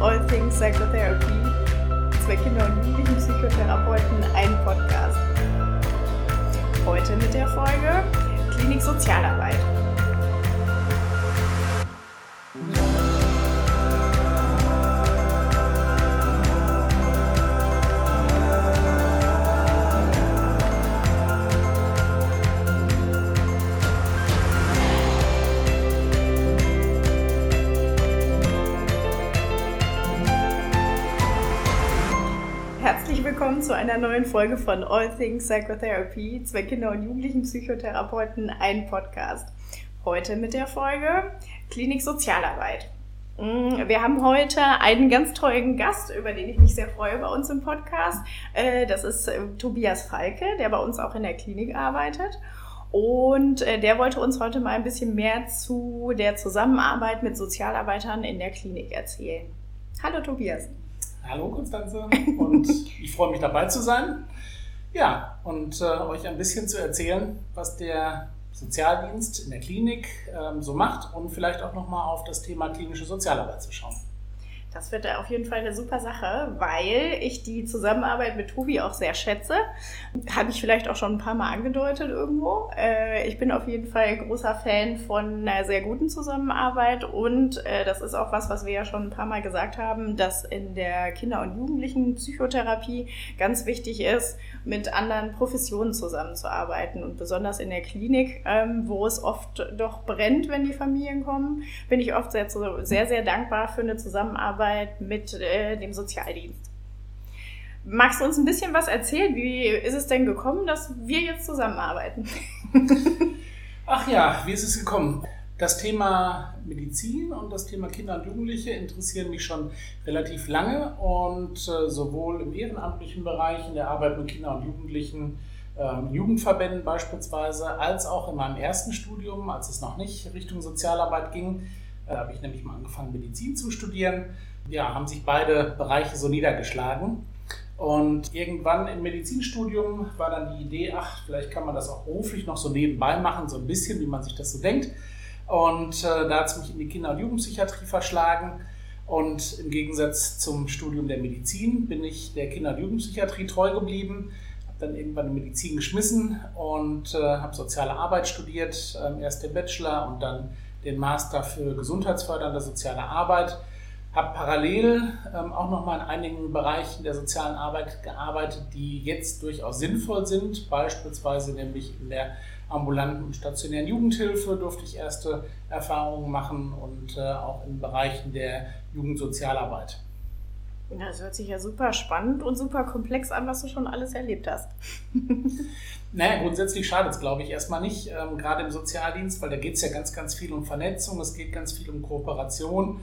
All Things Psychotherapy. Zwei Kinder- und Jugendlichen Psychotherapeuten, ein Podcast. Heute mit der Folge Klinik Sozialarbeit. Zu einer neuen Folge von All Things Psychotherapy, zwei Kinder- und Jugendlichen Psychotherapeuten, ein Podcast. Heute mit der Folge Klinik Sozialarbeit. Mm, wir haben heute einen ganz tollen Gast, über den ich mich sehr freue bei uns im Podcast. Äh, das ist äh, Tobias Falke, der bei uns auch in der Klinik arbeitet. Und äh, der wollte uns heute mal ein bisschen mehr zu der Zusammenarbeit mit Sozialarbeitern in der Klinik erzählen. Hallo Tobias. Hallo Konstanze und ich freue mich dabei zu sein. Ja, und äh, euch ein bisschen zu erzählen, was der Sozialdienst in der Klinik ähm, so macht und vielleicht auch nochmal auf das Thema klinische Sozialarbeit zu schauen. Das wird auf jeden Fall eine super Sache, weil ich die Zusammenarbeit mit Tobi auch sehr schätze. Habe ich vielleicht auch schon ein paar Mal angedeutet irgendwo. Äh, ich bin auf jeden Fall großer Fan von einer sehr guten Zusammenarbeit und äh, das ist auch was, was wir ja schon ein paar Mal gesagt haben, dass in der Kinder- und Jugendlichen Psychotherapie ganz wichtig ist, mit anderen Professionen zusammenzuarbeiten und besonders in der Klinik, ähm, wo es oft doch brennt, wenn die Familien kommen, bin ich oft sehr, sehr, sehr dankbar für eine Zusammenarbeit Zusammenarbeit mit äh, dem Sozialdienst. Magst du uns ein bisschen was erzählen? Wie ist es denn gekommen, dass wir jetzt zusammenarbeiten? Ach ja, wie ist es gekommen? Das Thema Medizin und das Thema Kinder und Jugendliche interessieren mich schon relativ lange und äh, sowohl im ehrenamtlichen Bereich, in der Arbeit mit Kindern und Jugendlichen, ähm, Jugendverbänden beispielsweise, als auch in meinem ersten Studium, als es noch nicht Richtung Sozialarbeit ging, da habe ich nämlich mal angefangen, Medizin zu studieren. Ja, haben sich beide Bereiche so niedergeschlagen. Und irgendwann im Medizinstudium war dann die Idee, ach, vielleicht kann man das auch beruflich noch so nebenbei machen, so ein bisschen, wie man sich das so denkt. Und äh, da hat es mich in die Kinder- und Jugendpsychiatrie verschlagen. Und im Gegensatz zum Studium der Medizin bin ich der Kinder- und Jugendpsychiatrie treu geblieben. Habe dann irgendwann die Medizin geschmissen und äh, habe soziale Arbeit studiert, äh, erst den Bachelor und dann den Master für gesundheitsfördernde soziale Arbeit. Habe parallel ähm, auch noch mal in einigen Bereichen der sozialen Arbeit gearbeitet, die jetzt durchaus sinnvoll sind. Beispielsweise nämlich in der ambulanten und stationären Jugendhilfe durfte ich erste Erfahrungen machen und äh, auch in Bereichen der Jugendsozialarbeit. Das hört sich ja super spannend und super komplex an, was du schon alles erlebt hast. naja, grundsätzlich schadet es, glaube ich, erstmal nicht, ähm, gerade im Sozialdienst, weil da geht es ja ganz, ganz viel um Vernetzung, es geht ganz viel um Kooperation.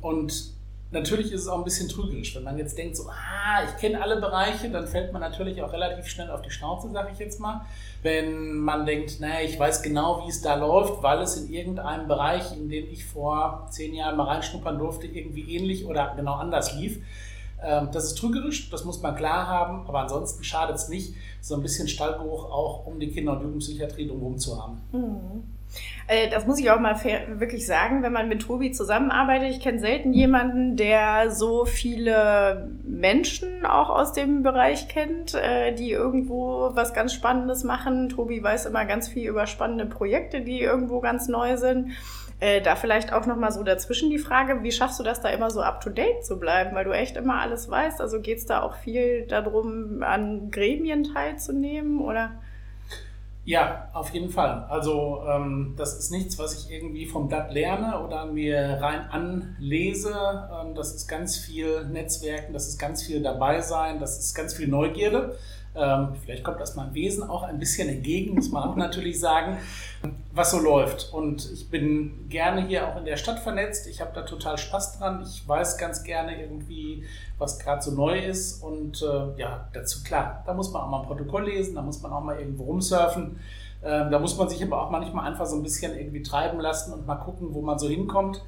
Und natürlich ist es auch ein bisschen trügerisch, wenn man jetzt denkt, so, ah, ich kenne alle Bereiche, dann fällt man natürlich auch relativ schnell auf die Schnauze, sage ich jetzt mal. Wenn man denkt, naja, ich weiß genau, wie es da läuft, weil es in irgendeinem Bereich, in den ich vor zehn Jahren mal reinschnuppern durfte, irgendwie ähnlich oder genau anders lief. Ähm, das ist trügerisch, das muss man klar haben, aber ansonsten schadet es nicht, so ein bisschen Stallgeruch auch um die Kinder- und Jugendpsychiatrie drumherum zu haben. Mhm. Äh, das muss ich auch mal wirklich sagen, wenn man mit Tobi zusammenarbeitet. Ich kenne selten jemanden, der so viele Menschen auch aus dem Bereich kennt, äh, die irgendwo was ganz Spannendes machen. Tobi weiß immer ganz viel über spannende Projekte, die irgendwo ganz neu sind. Äh, da vielleicht auch nochmal so dazwischen die Frage, wie schaffst du das da immer so up-to-date zu bleiben, weil du echt immer alles weißt? Also geht es da auch viel darum, an Gremien teilzunehmen oder? Ja, auf jeden Fall. Also ähm, das ist nichts, was ich irgendwie vom Blatt lerne oder mir rein anlese. Ähm, das ist ganz viel Netzwerken, das ist ganz viel dabei sein, das ist ganz viel Neugierde. Ähm, vielleicht kommt das meinem Wesen auch ein bisschen entgegen, muss man auch natürlich sagen, was so läuft. Und ich bin gerne hier auch in der Stadt vernetzt. Ich habe da total Spaß dran. Ich weiß ganz gerne irgendwie, was gerade so neu ist. Und äh, ja, dazu klar, da muss man auch mal ein Protokoll lesen, da muss man auch mal irgendwo rumsurfen. Ähm, da muss man sich aber auch manchmal einfach so ein bisschen irgendwie treiben lassen und mal gucken, wo man so hinkommt.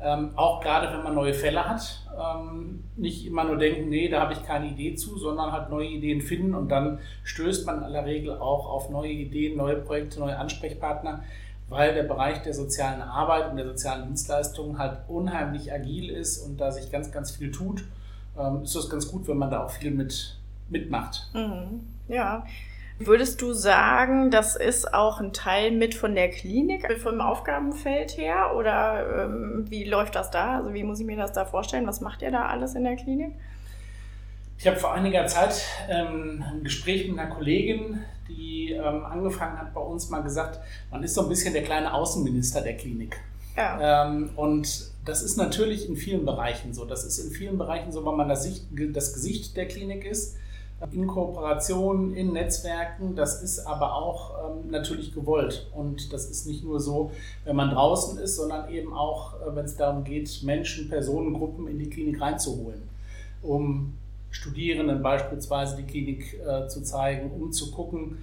Ähm, auch gerade wenn man neue Fälle hat, ähm, nicht immer nur denken, nee, da habe ich keine Idee zu, sondern halt neue Ideen finden und dann stößt man in aller Regel auch auf neue Ideen, neue Projekte, neue Ansprechpartner, weil der Bereich der sozialen Arbeit und der sozialen Dienstleistungen halt unheimlich agil ist und da sich ganz, ganz viel tut, ähm, ist das ganz gut, wenn man da auch viel mit, mitmacht. Mhm. Ja. Würdest du sagen, das ist auch ein Teil mit von der Klinik, vom Aufgabenfeld her? Oder ähm, wie läuft das da? Also wie muss ich mir das da vorstellen? Was macht ihr da alles in der Klinik? Ich habe vor einiger Zeit ähm, ein Gespräch mit einer Kollegin, die ähm, angefangen hat bei uns, mal gesagt, man ist so ein bisschen der kleine Außenminister der Klinik. Ja. Ähm, und das ist natürlich in vielen Bereichen so. Das ist in vielen Bereichen so, weil man das, Sicht, das Gesicht der Klinik ist, in Kooperation, in Netzwerken. Das ist aber auch ähm, natürlich gewollt. Und das ist nicht nur so, wenn man draußen ist, sondern eben auch, äh, wenn es darum geht, Menschen, Personengruppen in die Klinik reinzuholen, um Studierenden beispielsweise die Klinik äh, zu zeigen, um zu gucken,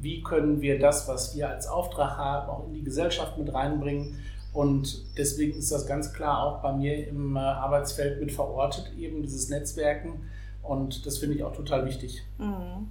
wie können wir das, was wir als Auftrag haben, auch in die Gesellschaft mit reinbringen. Und deswegen ist das ganz klar auch bei mir im äh, Arbeitsfeld mit verortet, eben dieses Netzwerken. Und das finde ich auch total wichtig. Mhm.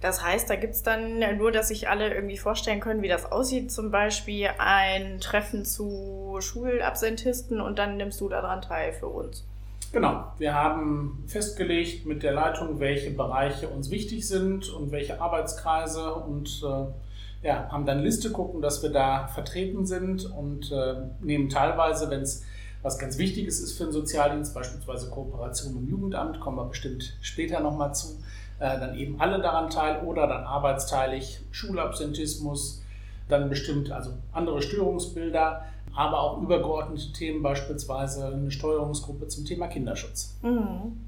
Das heißt, da gibt es dann nur, dass sich alle irgendwie vorstellen können, wie das aussieht. Zum Beispiel ein Treffen zu Schulabsentisten und dann nimmst du daran teil für uns. Genau, wir haben festgelegt mit der Leitung, welche Bereiche uns wichtig sind und welche Arbeitskreise und äh, ja, haben dann Liste gucken, dass wir da vertreten sind und äh, nehmen teilweise, wenn es was ganz Wichtiges ist für den Sozialdienst, beispielsweise Kooperation im Jugendamt, kommen wir bestimmt später nochmal zu, äh, dann eben alle daran teil oder dann arbeitsteilig Schulabsentismus, dann bestimmt also andere Störungsbilder aber auch übergeordnete Themen, beispielsweise eine Steuerungsgruppe zum Thema Kinderschutz. Mhm.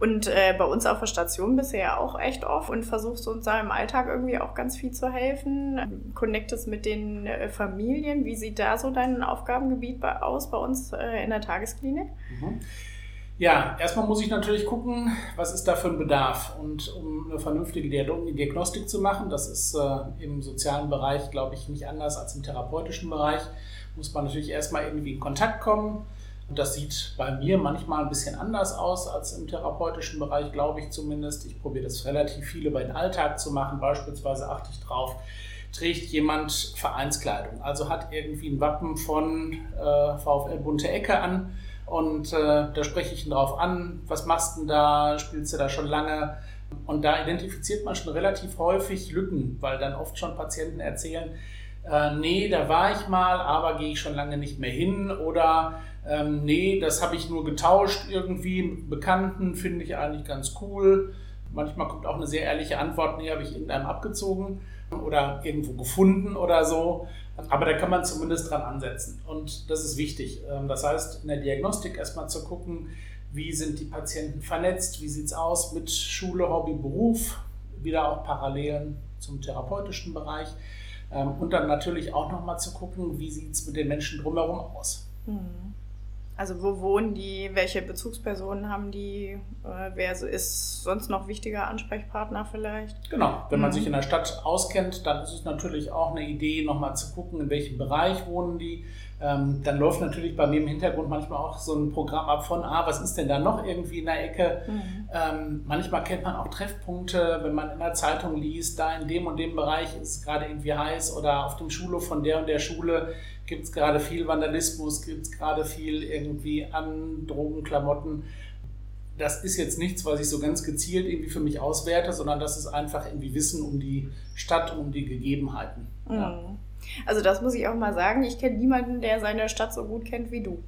Und äh, bei uns auf der Station bist du ja auch echt oft und versuchst uns da im Alltag irgendwie auch ganz viel zu helfen. Connectest mit den äh, Familien. Wie sieht da so dein Aufgabengebiet bei, aus bei uns äh, in der Tagesklinik? Mhm. Ja, erstmal muss ich natürlich gucken, was ist da für ein Bedarf. Und um eine vernünftige Diagnostik zu machen, das ist äh, im sozialen Bereich, glaube ich, nicht anders als im therapeutischen Bereich muss man natürlich erstmal irgendwie in Kontakt kommen. Und das sieht bei mir manchmal ein bisschen anders aus als im therapeutischen Bereich, glaube ich zumindest. Ich probiere das relativ viel über den Alltag zu machen. Beispielsweise achte ich drauf, trägt jemand Vereinskleidung, also hat irgendwie ein Wappen von äh, VfL Bunte Ecke an. Und äh, da spreche ich ihn drauf an, was machst du denn da, spielst du da schon lange? Und da identifiziert man schon relativ häufig Lücken, weil dann oft schon Patienten erzählen, äh, nee, da war ich mal, aber gehe ich schon lange nicht mehr hin oder ähm, nee, das habe ich nur getauscht irgendwie mit Bekannten, finde ich eigentlich ganz cool. Manchmal kommt auch eine sehr ehrliche Antwort, nee, habe ich irgendeinem abgezogen oder irgendwo gefunden oder so. Aber da kann man zumindest dran ansetzen und das ist wichtig. Ähm, das heißt, in der Diagnostik erstmal zu gucken, wie sind die Patienten vernetzt, wie sieht es aus mit Schule, Hobby, Beruf, wieder auch Parallelen zum therapeutischen Bereich. Ähm, und dann natürlich auch nochmal zu gucken, wie sieht es mit den Menschen drumherum aus. Hm. Also wo wohnen die, welche Bezugspersonen haben die, äh, wer ist sonst noch wichtiger Ansprechpartner vielleicht? Genau, wenn man mhm. sich in der Stadt auskennt, dann ist es natürlich auch eine Idee, nochmal zu gucken, in welchem Bereich wohnen die, ähm, dann läuft natürlich bei mir im Hintergrund manchmal auch so ein Programm ab von, ah, was ist denn da noch irgendwie in der Ecke? Mhm. Ähm, manchmal kennt man auch Treffpunkte, wenn man in der Zeitung liest, da in dem und dem Bereich ist es gerade irgendwie heiß oder auf dem Schulhof von der und der Schule gibt es gerade viel Vandalismus, gibt es gerade viel irgendwie an Drogenklamotten. Das ist jetzt nichts, was ich so ganz gezielt irgendwie für mich auswerte, sondern das ist einfach irgendwie Wissen um die Stadt um die Gegebenheiten. Mhm. Ja. Also das muss ich auch mal sagen. Ich kenne niemanden, der seine Stadt so gut kennt wie du.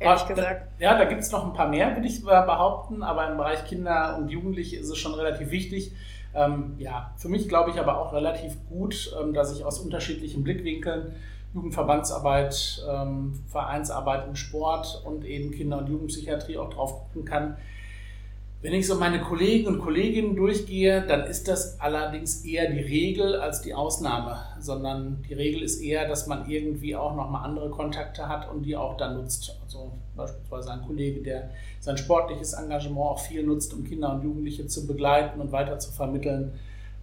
Ehrlich aber, gesagt. Ja, da gibt es noch ein paar mehr, würde ich behaupten. Aber im Bereich Kinder und Jugendliche ist es schon relativ wichtig. Ähm, ja, für mich glaube ich aber auch relativ gut, ähm, dass ich aus unterschiedlichen Blickwinkeln Jugendverbandsarbeit, ähm, Vereinsarbeit im Sport und eben Kinder- und Jugendpsychiatrie auch drauf gucken kann, wenn ich so meine Kollegen und Kolleginnen durchgehe, dann ist das allerdings eher die Regel als die Ausnahme, sondern die Regel ist eher, dass man irgendwie auch nochmal andere Kontakte hat und die auch dann nutzt. Also beispielsweise ein Kollege, der sein sportliches Engagement auch viel nutzt, um Kinder und Jugendliche zu begleiten und weiter zu vermitteln.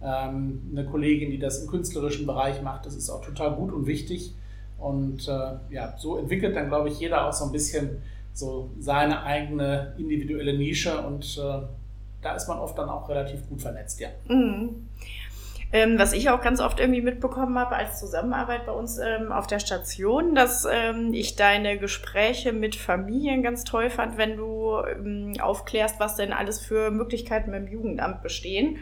Ähm, eine Kollegin, die das im künstlerischen Bereich macht, das ist auch total gut und wichtig. Und äh, ja, so entwickelt dann, glaube ich, jeder auch so ein bisschen so seine eigene individuelle Nische und äh, da ist man oft dann auch relativ gut vernetzt, ja. Mhm. Ähm, was ich auch ganz oft irgendwie mitbekommen habe als Zusammenarbeit bei uns ähm, auf der Station, dass ähm, ich deine Gespräche mit Familien ganz toll fand, wenn du ähm, aufklärst, was denn alles für Möglichkeiten beim Jugendamt bestehen.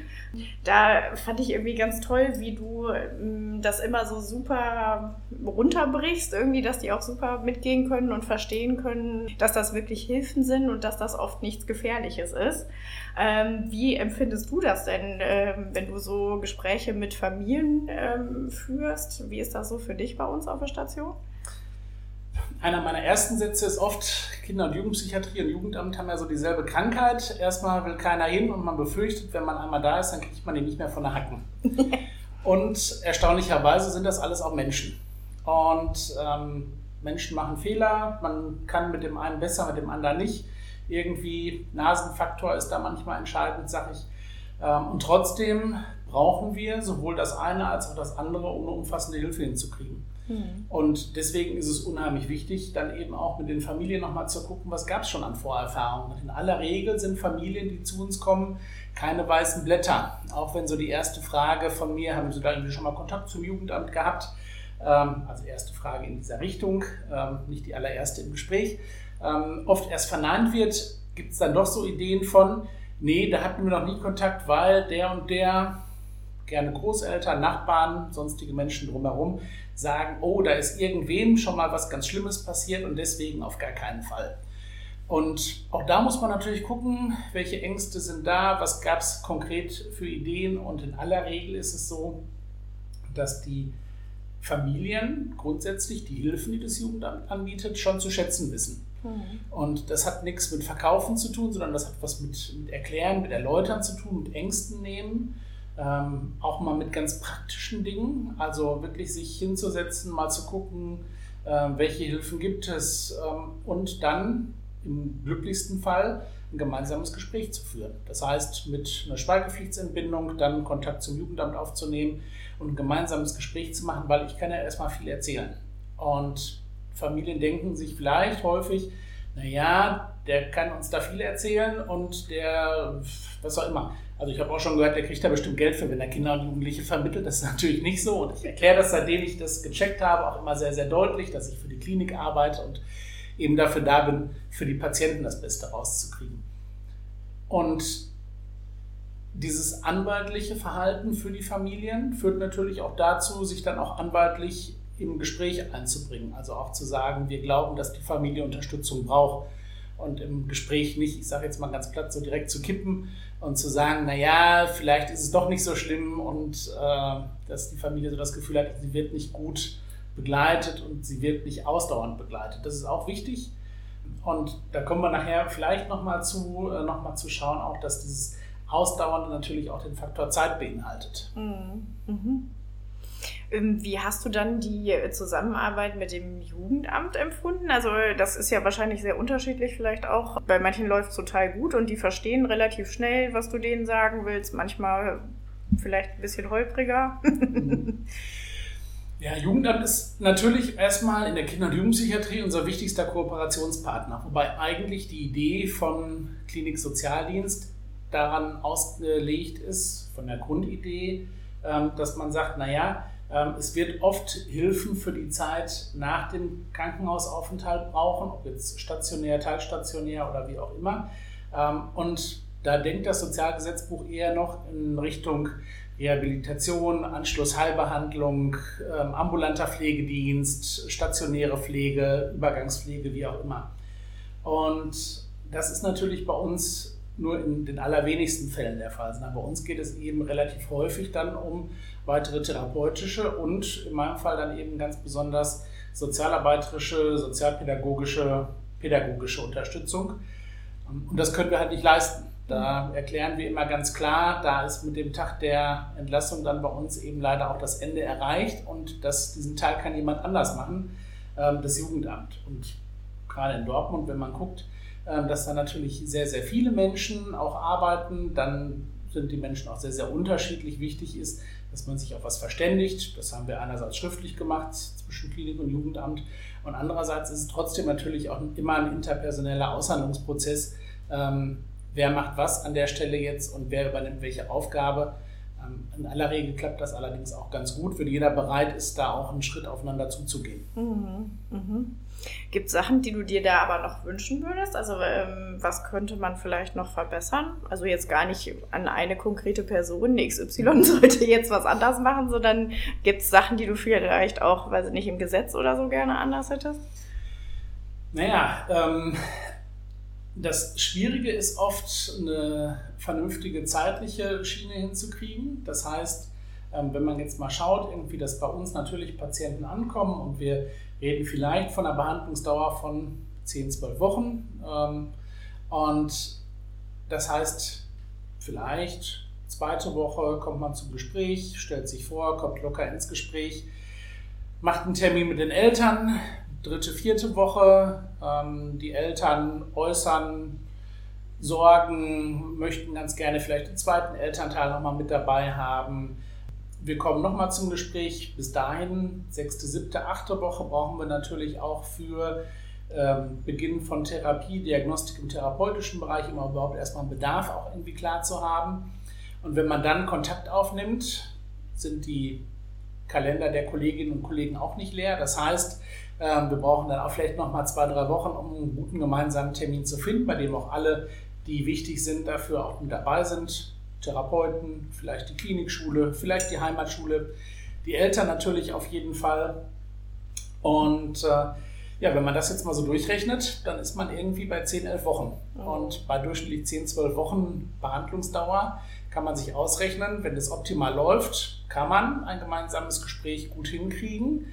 Da fand ich irgendwie ganz toll, wie du ähm, das immer so super runterbrichst, irgendwie, dass die auch super mitgehen können und verstehen können, dass das wirklich Hilfen sind und dass das oft nichts Gefährliches ist. Ähm, wie empfindest du das denn, wenn du so Gespräche mit Familien ähm, führst? Wie ist das so für dich bei uns auf der Station? Einer meiner ersten Sätze ist oft, Kinder- und Jugendpsychiatrie und Jugendamt haben ja so dieselbe Krankheit. Erstmal will keiner hin und man befürchtet, wenn man einmal da ist, dann kriegt man den nicht mehr von der Hacken. und erstaunlicherweise sind das alles auch Menschen. Und ähm, Menschen machen Fehler, man kann mit dem einen besser, mit dem anderen nicht irgendwie Nasenfaktor ist da manchmal entscheidend, sag ich. Ähm, und trotzdem brauchen wir sowohl das eine als auch das andere, um eine umfassende Hilfe hinzukriegen. Mhm. Und deswegen ist es unheimlich wichtig, dann eben auch mit den Familien nochmal zu gucken, was gab es schon an Vorerfahrungen. In aller Regel sind Familien, die zu uns kommen, keine weißen Blätter. Auch wenn so die erste Frage von mir, haben Sie da irgendwie schon mal Kontakt zum Jugendamt gehabt? Ähm, also erste Frage in dieser Richtung, ähm, nicht die allererste im Gespräch ähm, oft erst verneint wird, gibt es dann doch so Ideen von, nee, da hatten wir noch nie Kontakt, weil der und der, gerne Großeltern, Nachbarn, sonstige Menschen drumherum, sagen, oh, da ist irgendwem schon mal was ganz Schlimmes passiert und deswegen auf gar keinen Fall. Und auch da muss man natürlich gucken, welche Ängste sind da, was gab es konkret für Ideen. Und in aller Regel ist es so, dass die Familien grundsätzlich die Hilfen, die das Jugendamt anbietet, schon zu schätzen wissen. Mhm. Und das hat nichts mit Verkaufen zu tun, sondern das hat was mit, mit Erklären, mit Erläutern zu tun, mit Ängsten nehmen. Ähm, auch mal mit ganz praktischen Dingen. Also wirklich sich hinzusetzen, mal zu gucken, äh, welche Hilfen gibt es ähm, und dann im glücklichsten Fall ein gemeinsames Gespräch zu führen. Das heißt, mit einer Schweigepflichtsentbindung dann Kontakt zum Jugendamt aufzunehmen und ein gemeinsames Gespräch zu machen, weil ich kann ja erstmal viel erzählen. Und Familien denken sich vielleicht häufig, naja, der kann uns da viel erzählen und der, was auch immer. Also ich habe auch schon gehört, der kriegt da bestimmt Geld für, wenn er Kinder und Jugendliche vermittelt. Das ist natürlich nicht so. Und ich erkläre das, seitdem ich das gecheckt habe, auch immer sehr, sehr deutlich, dass ich für die Klinik arbeite und eben dafür da bin, für die Patienten das Beste rauszukriegen. Und dieses anwaltliche Verhalten für die Familien führt natürlich auch dazu, sich dann auch anwaltlich im Gespräch einzubringen. Also auch zu sagen, wir glauben, dass die Familie Unterstützung braucht und im Gespräch nicht, ich sage jetzt mal ganz platt, so direkt zu kippen und zu sagen, naja, vielleicht ist es doch nicht so schlimm und äh, dass die Familie so das Gefühl hat, sie wird nicht gut begleitet und sie wird nicht ausdauernd begleitet. Das ist auch wichtig. Und da kommen wir nachher vielleicht nochmal zu, äh, noch zu schauen, auch dass dieses Ausdauernde natürlich auch den Faktor Zeit beinhaltet. Mhm. Mhm. Ähm, wie hast du dann die Zusammenarbeit mit dem Jugendamt empfunden? Also das ist ja wahrscheinlich sehr unterschiedlich vielleicht auch. Bei manchen läuft es total gut und die verstehen relativ schnell, was du denen sagen willst. Manchmal vielleicht ein bisschen holpriger. Ja, Jugendamt ist natürlich erstmal in der Kinder- und Jugendpsychiatrie unser wichtigster Kooperationspartner. Wobei eigentlich die Idee von Klinik Sozialdienst daran ausgelegt ist, von der Grundidee, dass man sagt, naja, ähm, es wird oft Hilfen für die Zeit nach dem Krankenhausaufenthalt brauchen, ob jetzt stationär, teilstationär oder wie auch immer. Ähm, und da denkt das Sozialgesetzbuch eher noch in Richtung Rehabilitation, Anschlussheilbehandlung, ähm, ambulanter Pflegedienst, stationäre Pflege, Übergangspflege, wie auch immer. Und das ist natürlich bei uns nur in den allerwenigsten Fällen der Fall. Bei uns geht es eben relativ häufig dann um weitere therapeutische und in meinem Fall dann eben ganz besonders sozialarbeiterische, sozialpädagogische, pädagogische Unterstützung. Und das können wir halt nicht leisten. Da erklären wir immer ganz klar, da ist mit dem Tag der Entlassung dann bei uns eben leider auch das Ende erreicht und das, diesen Teil kann jemand anders machen, ähm, das Jugendamt. Und gerade in Dortmund, wenn man guckt, dass da natürlich sehr, sehr viele Menschen auch arbeiten, dann sind die Menschen auch sehr, sehr unterschiedlich. Wichtig ist, dass man sich auf was verständigt. Das haben wir einerseits schriftlich gemacht zwischen Klinik und Jugendamt und andererseits ist es trotzdem natürlich auch immer ein interpersoneller Aushandlungsprozess. Ähm, wer macht was an der Stelle jetzt und wer übernimmt welche Aufgabe. In aller Regel klappt das allerdings auch ganz gut, wenn jeder bereit ist, da auch einen Schritt aufeinander zuzugehen. Mhm. Mhm. Gibt es Sachen, die du dir da aber noch wünschen würdest? Also ähm, was könnte man vielleicht noch verbessern? Also jetzt gar nicht an eine konkrete Person, XY sollte jetzt was anders machen, sondern gibt es Sachen, die du vielleicht auch, weiß ich nicht, im Gesetz oder so gerne anders hättest? Naja, ähm, das Schwierige ist oft, eine vernünftige zeitliche Schiene hinzukriegen. Das heißt, ähm, wenn man jetzt mal schaut, irgendwie, dass bei uns natürlich Patienten ankommen und wir reden vielleicht von einer Behandlungsdauer von 10, 12 Wochen. Ähm, und das heißt, vielleicht zweite Woche kommt man zum Gespräch, stellt sich vor, kommt locker ins Gespräch, macht einen Termin mit den Eltern, dritte, vierte Woche. Ähm, die Eltern äußern Sorgen, möchten ganz gerne vielleicht den zweiten Elternteil nochmal mit dabei haben. Wir kommen nochmal zum Gespräch. Bis dahin, sechste, siebte, achte Woche, brauchen wir natürlich auch für ähm, Beginn von Therapie, Diagnostik im therapeutischen Bereich, immer überhaupt erstmal einen Bedarf auch irgendwie klar zu haben. Und wenn man dann Kontakt aufnimmt, sind die Kalender der Kolleginnen und Kollegen auch nicht leer. Das heißt, ähm, wir brauchen dann auch vielleicht noch mal zwei, drei Wochen, um einen guten gemeinsamen Termin zu finden, bei dem auch alle, die wichtig sind, dafür auch mit dabei sind. Therapeuten, vielleicht die Klinikschule, vielleicht die Heimatschule, die Eltern natürlich auf jeden Fall. Und äh, ja, wenn man das jetzt mal so durchrechnet, dann ist man irgendwie bei 10, 11 Wochen. Und bei durchschnittlich 10, 12 Wochen Behandlungsdauer kann man sich ausrechnen, wenn das optimal läuft, kann man ein gemeinsames Gespräch gut hinkriegen.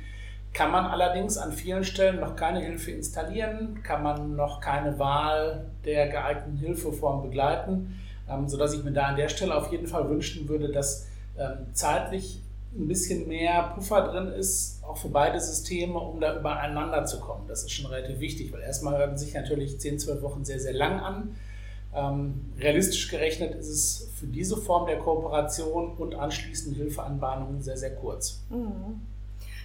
Kann man allerdings an vielen Stellen noch keine Hilfe installieren, kann man noch keine Wahl der geeigneten Hilfeform begleiten, ähm, sodass ich mir da an der Stelle auf jeden Fall wünschen würde, dass ähm, zeitlich ein bisschen mehr Puffer drin ist, auch für beide Systeme, um da übereinander zu kommen. Das ist schon relativ wichtig, weil erstmal hören sich natürlich 10, 12 Wochen sehr, sehr lang an. Ähm, realistisch gerechnet ist es für diese Form der Kooperation und anschließend Hilfeanbahnungen sehr, sehr kurz. Mhm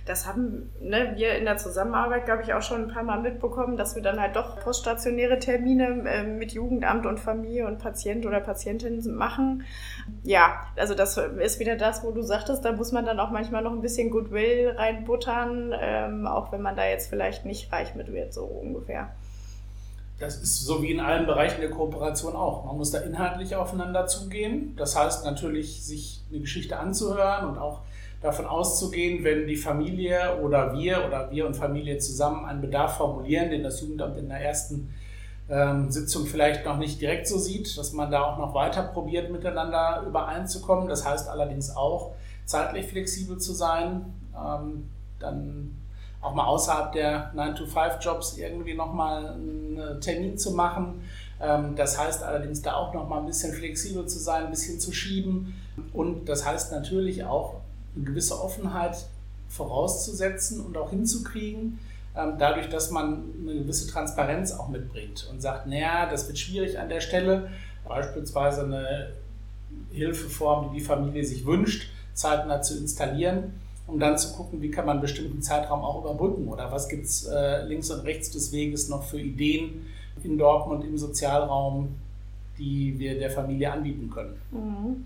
das haben ne, wir in der Zusammenarbeit, glaube ich, auch schon ein paar Mal mitbekommen, dass wir dann halt doch poststationäre Termine äh, mit Jugendamt und Familie und Patient oder Patientin machen. Ja, also das ist wieder das, wo du sagtest, da muss man dann auch manchmal noch ein bisschen Goodwill reinbuttern, ähm, auch wenn man da jetzt vielleicht nicht reich mit wird, so ungefähr. Das ist so wie in allen Bereichen der Kooperation auch. Man muss da inhaltlich aufeinander zugehen. Das heißt natürlich, sich eine Geschichte anzuhören und auch davon auszugehen, wenn die Familie oder wir oder wir und Familie zusammen einen Bedarf formulieren, den das Jugendamt in der ersten ähm, Sitzung vielleicht noch nicht direkt so sieht, dass man da auch noch weiter probiert, miteinander übereinzukommen. Das heißt allerdings auch, zeitlich flexibel zu sein, ähm, dann auch mal außerhalb der 9-to-5-Jobs irgendwie nochmal einen Termin zu machen. Ähm, das heißt allerdings da auch nochmal ein bisschen flexibel zu sein, ein bisschen zu schieben. Und das heißt natürlich auch eine gewisse Offenheit vorauszusetzen und auch hinzukriegen, ähm, dadurch, dass man eine gewisse Transparenz auch mitbringt und sagt, naja, das wird schwierig an der Stelle, beispielsweise eine Hilfeform, die die Familie sich wünscht, zeitnah zu installieren, um dann zu gucken, wie kann man einen bestimmten Zeitraum auch überbrücken oder was gibt es äh, links und rechts des Weges noch für Ideen in Dortmund im Sozialraum, die wir der Familie anbieten können. Mhm.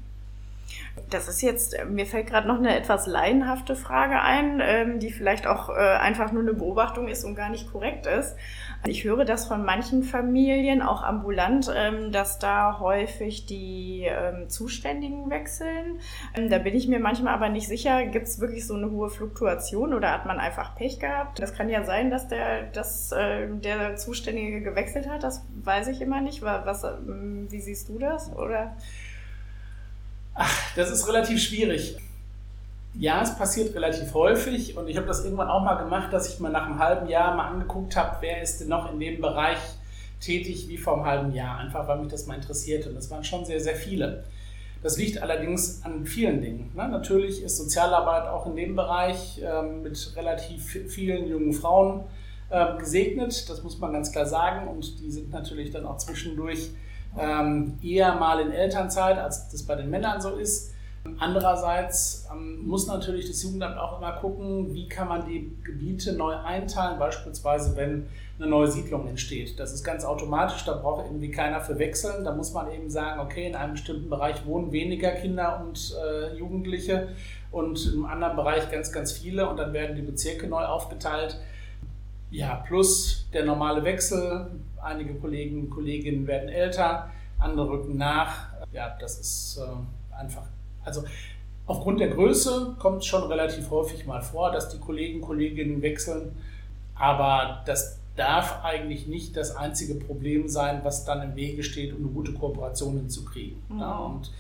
Das ist jetzt, äh, mir fällt gerade noch eine etwas laienhafte Frage ein, ähm, die vielleicht auch äh, einfach nur eine Beobachtung ist und gar nicht korrekt ist. Ich höre das von manchen Familien, auch ambulant, ähm, dass da häufig die ähm, Zuständigen wechseln. Da bin ich mir manchmal aber nicht sicher, gibt es wirklich so eine hohe Fluktuation oder hat man einfach Pech gehabt? Das kann ja sein, dass der, dass, der Zuständige gewechselt hat, das weiß ich immer nicht. Was, wie siehst du das? Oder? Ach, das ist relativ schwierig. Ja, es passiert relativ häufig und ich habe das irgendwann auch mal gemacht, dass ich mal nach einem halben Jahr mal angeguckt habe, wer ist denn noch in dem Bereich tätig wie vor einem halben Jahr, einfach weil mich das mal interessiert und das waren schon sehr, sehr viele. Das liegt allerdings an vielen Dingen. Ne? Natürlich ist Sozialarbeit auch in dem Bereich ähm, mit relativ vielen jungen Frauen äh, gesegnet, das muss man ganz klar sagen und die sind natürlich dann auch zwischendurch ähm, eher mal in Elternzeit, als das bei den Männern so ist. Andererseits ähm, muss natürlich das Jugendamt auch immer gucken, wie kann man die Gebiete neu einteilen, beispielsweise wenn eine neue Siedlung entsteht. Das ist ganz automatisch, da braucht irgendwie keiner für wechseln. Da muss man eben sagen, okay, in einem bestimmten Bereich wohnen weniger Kinder und äh, Jugendliche und im anderen Bereich ganz, ganz viele und dann werden die Bezirke neu aufgeteilt. Ja, plus der normale Wechsel. Einige Kollegen und Kolleginnen werden älter, andere rücken nach. Ja, das ist äh, einfach, also aufgrund der Größe kommt es schon relativ häufig mal vor, dass die Kollegen und Kolleginnen wechseln. Aber das darf eigentlich nicht das einzige Problem sein, was dann im Wege steht, um eine gute Kooperation hinzukriegen. Mhm. Ja, und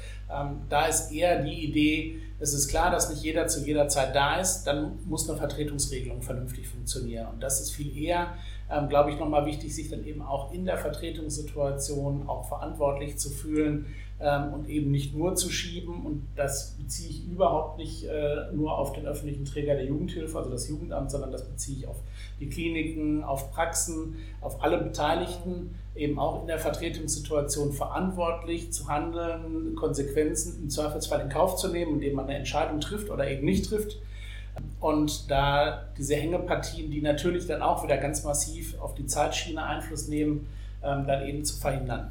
da ist eher die Idee, es ist klar, dass nicht jeder zu jeder Zeit da ist, dann muss eine Vertretungsregelung vernünftig funktionieren. Und das ist viel eher, ähm, glaube ich, nochmal wichtig, sich dann eben auch in der Vertretungssituation auch verantwortlich zu fühlen, ähm, und eben nicht nur zu schieben. Und das beziehe ich überhaupt nicht äh, nur auf den öffentlichen Träger der Jugendhilfe, also das Jugendamt, sondern das beziehe ich auf die Kliniken, auf Praxen, auf alle Beteiligten, eben auch in der Vertretungssituation verantwortlich zu handeln, Konsequenzen im Zweifelsfall in Kauf zu nehmen, indem man eine Entscheidung trifft oder eben nicht trifft. Und da diese Hängepartien, die natürlich dann auch wieder ganz massiv auf die Zeitschiene Einfluss nehmen, ähm, dann eben zu verhindern.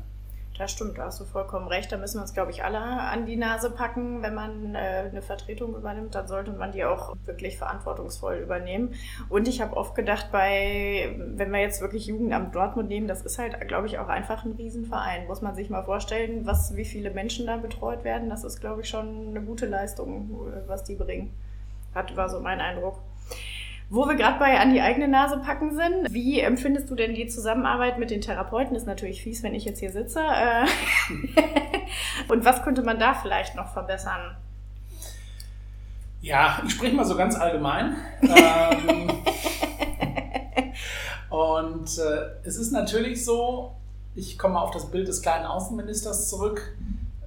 Das stimmt, da hast du vollkommen recht. Da müssen wir uns, glaube ich, alle an die Nase packen. Wenn man äh, eine Vertretung übernimmt, dann sollte man die auch wirklich verantwortungsvoll übernehmen. Und ich habe oft gedacht, bei, wenn wir jetzt wirklich Jugendamt Dortmund nehmen, das ist halt, glaube ich, auch einfach ein Riesenverein. Muss man sich mal vorstellen, was, wie viele Menschen da betreut werden. Das ist, glaube ich, schon eine gute Leistung, was die bringen. Hat, war so mein Eindruck. Wo wir gerade bei an die eigene Nase packen sind, wie empfindest du denn die Zusammenarbeit mit den Therapeuten? Ist natürlich fies, wenn ich jetzt hier sitze. Äh, und was könnte man da vielleicht noch verbessern? Ja, ich spreche mal so ganz allgemein. Ähm, und äh, es ist natürlich so, ich komme auf das Bild des kleinen Außenministers zurück.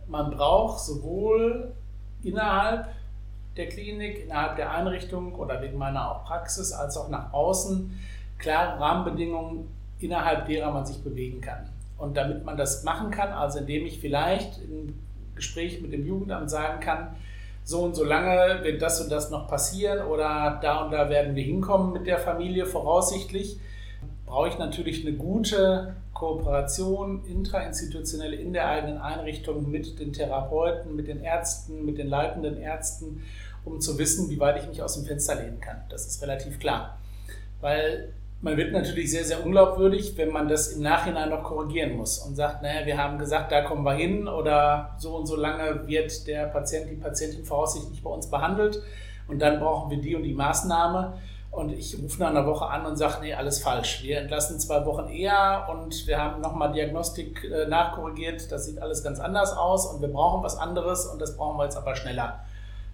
Man braucht sowohl innerhalb der Klinik, innerhalb der Einrichtung oder wegen meiner auch Praxis, als auch nach außen klare Rahmenbedingungen, innerhalb derer man sich bewegen kann. Und damit man das machen kann, also indem ich vielleicht im Gespräch mit dem Jugendamt sagen kann, so und so lange wird das und das noch passieren oder da und da werden wir hinkommen mit der Familie voraussichtlich, brauche ich natürlich eine gute Kooperation intrainstitutionell in der eigenen Einrichtung mit den Therapeuten, mit den Ärzten, mit den leitenden Ärzten um zu wissen, wie weit ich mich aus dem Fenster lehnen kann. Das ist relativ klar. Weil man wird natürlich sehr, sehr unglaubwürdig, wenn man das im Nachhinein noch korrigieren muss und sagt, naja, wir haben gesagt, da kommen wir hin oder so und so lange wird der Patient, die Patientin voraussichtlich bei uns behandelt und dann brauchen wir die und die Maßnahme. Und ich rufe nach einer Woche an und sage, nee, alles falsch. Wir entlassen zwei Wochen eher und wir haben nochmal Diagnostik äh, nachkorrigiert. Das sieht alles ganz anders aus und wir brauchen was anderes und das brauchen wir jetzt aber schneller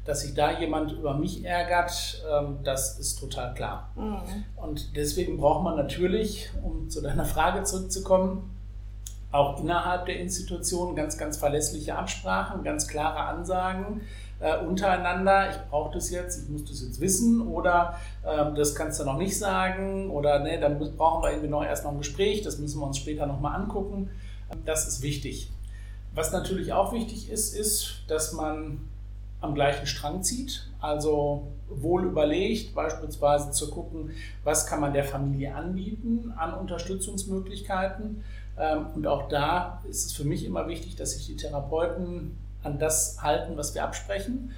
dass sich da jemand über mich ärgert, ähm, das ist total klar. Mhm. Und deswegen braucht man natürlich, um zu deiner Frage zurückzukommen, auch innerhalb der Institution ganz, ganz verlässliche Absprachen, ganz klare Ansagen äh, untereinander. Ich brauche das jetzt, ich muss das jetzt wissen oder äh, das kannst du noch nicht sagen oder ne, dann brauchen wir irgendwie noch erst noch ein Gespräch, das müssen wir uns später nochmal angucken. Das ist wichtig. Was natürlich auch wichtig ist, ist, dass man am gleichen Strang zieht. Also wohl überlegt, beispielsweise zu gucken, was kann man der Familie anbieten an Unterstützungsmöglichkeiten. Ähm, und auch da ist es für mich immer wichtig, dass sich die Therapeuten an das halten, was wir absprechen.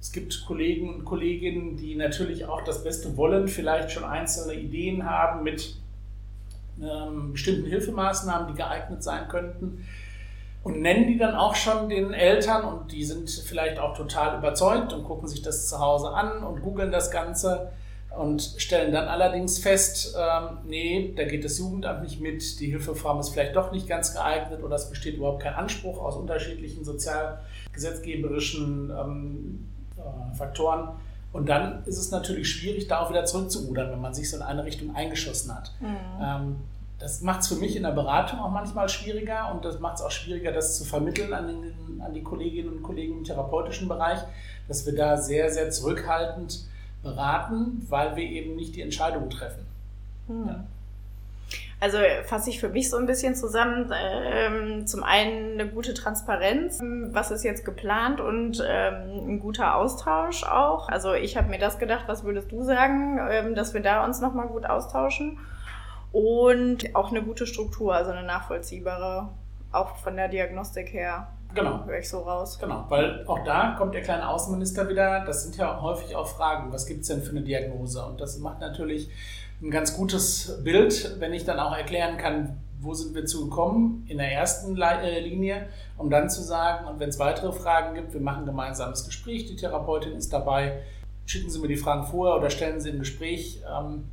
Es gibt Kollegen und Kolleginnen, die natürlich auch das Beste wollen, vielleicht schon einzelne Ideen haben mit ähm, bestimmten Hilfemaßnahmen, die geeignet sein könnten und nennen die dann auch schon den Eltern und die sind vielleicht auch total überzeugt und gucken sich das zu Hause an und googeln das Ganze und stellen dann allerdings fest, ähm, nee, da geht das Jugendamt nicht mit, die Hilfeform ist vielleicht doch nicht ganz geeignet oder es besteht überhaupt kein Anspruch aus unterschiedlichen sozialgesetzgeberischen ähm, äh, Faktoren. Und dann ist es natürlich schwierig, da auch wieder zurückzurudern, wenn man sich so in eine Richtung eingeschossen hat. Mhm. Ähm, das macht es für mich in der Beratung auch manchmal schwieriger und das macht es auch schwieriger, das zu vermitteln an, den, an die Kolleginnen und Kollegen im therapeutischen Bereich, dass wir da sehr, sehr zurückhaltend beraten, weil wir eben nicht die Entscheidung treffen. Hm. Ja. Also fasse ich für mich so ein bisschen zusammen. Ähm, zum einen eine gute Transparenz, was ist jetzt geplant und ähm, ein guter Austausch auch. Also ich habe mir das gedacht, was würdest du sagen, ähm, dass wir da uns nochmal gut austauschen? Und auch eine gute Struktur, also eine nachvollziehbare, auch von der Diagnostik her. Genau. Höre ich so raus. Genau, weil auch da kommt der kleine Außenminister wieder. Das sind ja häufig auch Fragen, was gibt es denn für eine Diagnose? Und das macht natürlich ein ganz gutes Bild, wenn ich dann auch erklären kann, wo sind wir zugekommen in der ersten äh, Linie, um dann zu sagen, und wenn es weitere Fragen gibt, wir machen ein gemeinsames Gespräch, die Therapeutin ist dabei, schicken Sie mir die Fragen vorher oder stellen Sie im Gespräch. Ähm,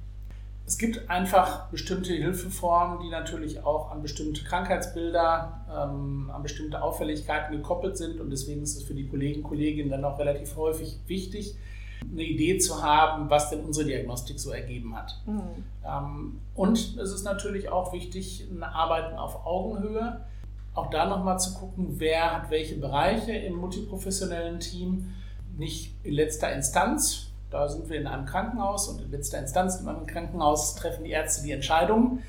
es gibt einfach bestimmte Hilfeformen, die natürlich auch an bestimmte Krankheitsbilder, ähm, an bestimmte Auffälligkeiten gekoppelt sind und deswegen ist es für die Kollegen und Kolleginnen dann auch relativ häufig wichtig, eine Idee zu haben, was denn unsere Diagnostik so ergeben hat. Mhm. Ähm, und es ist natürlich auch wichtig, ein Arbeiten auf Augenhöhe. Auch da nochmal zu gucken, wer hat welche Bereiche im multiprofessionellen Team, nicht in letzter Instanz. Da sind wir in einem Krankenhaus und in letzter Instanz in einem Krankenhaus treffen die Ärzte die Entscheidung.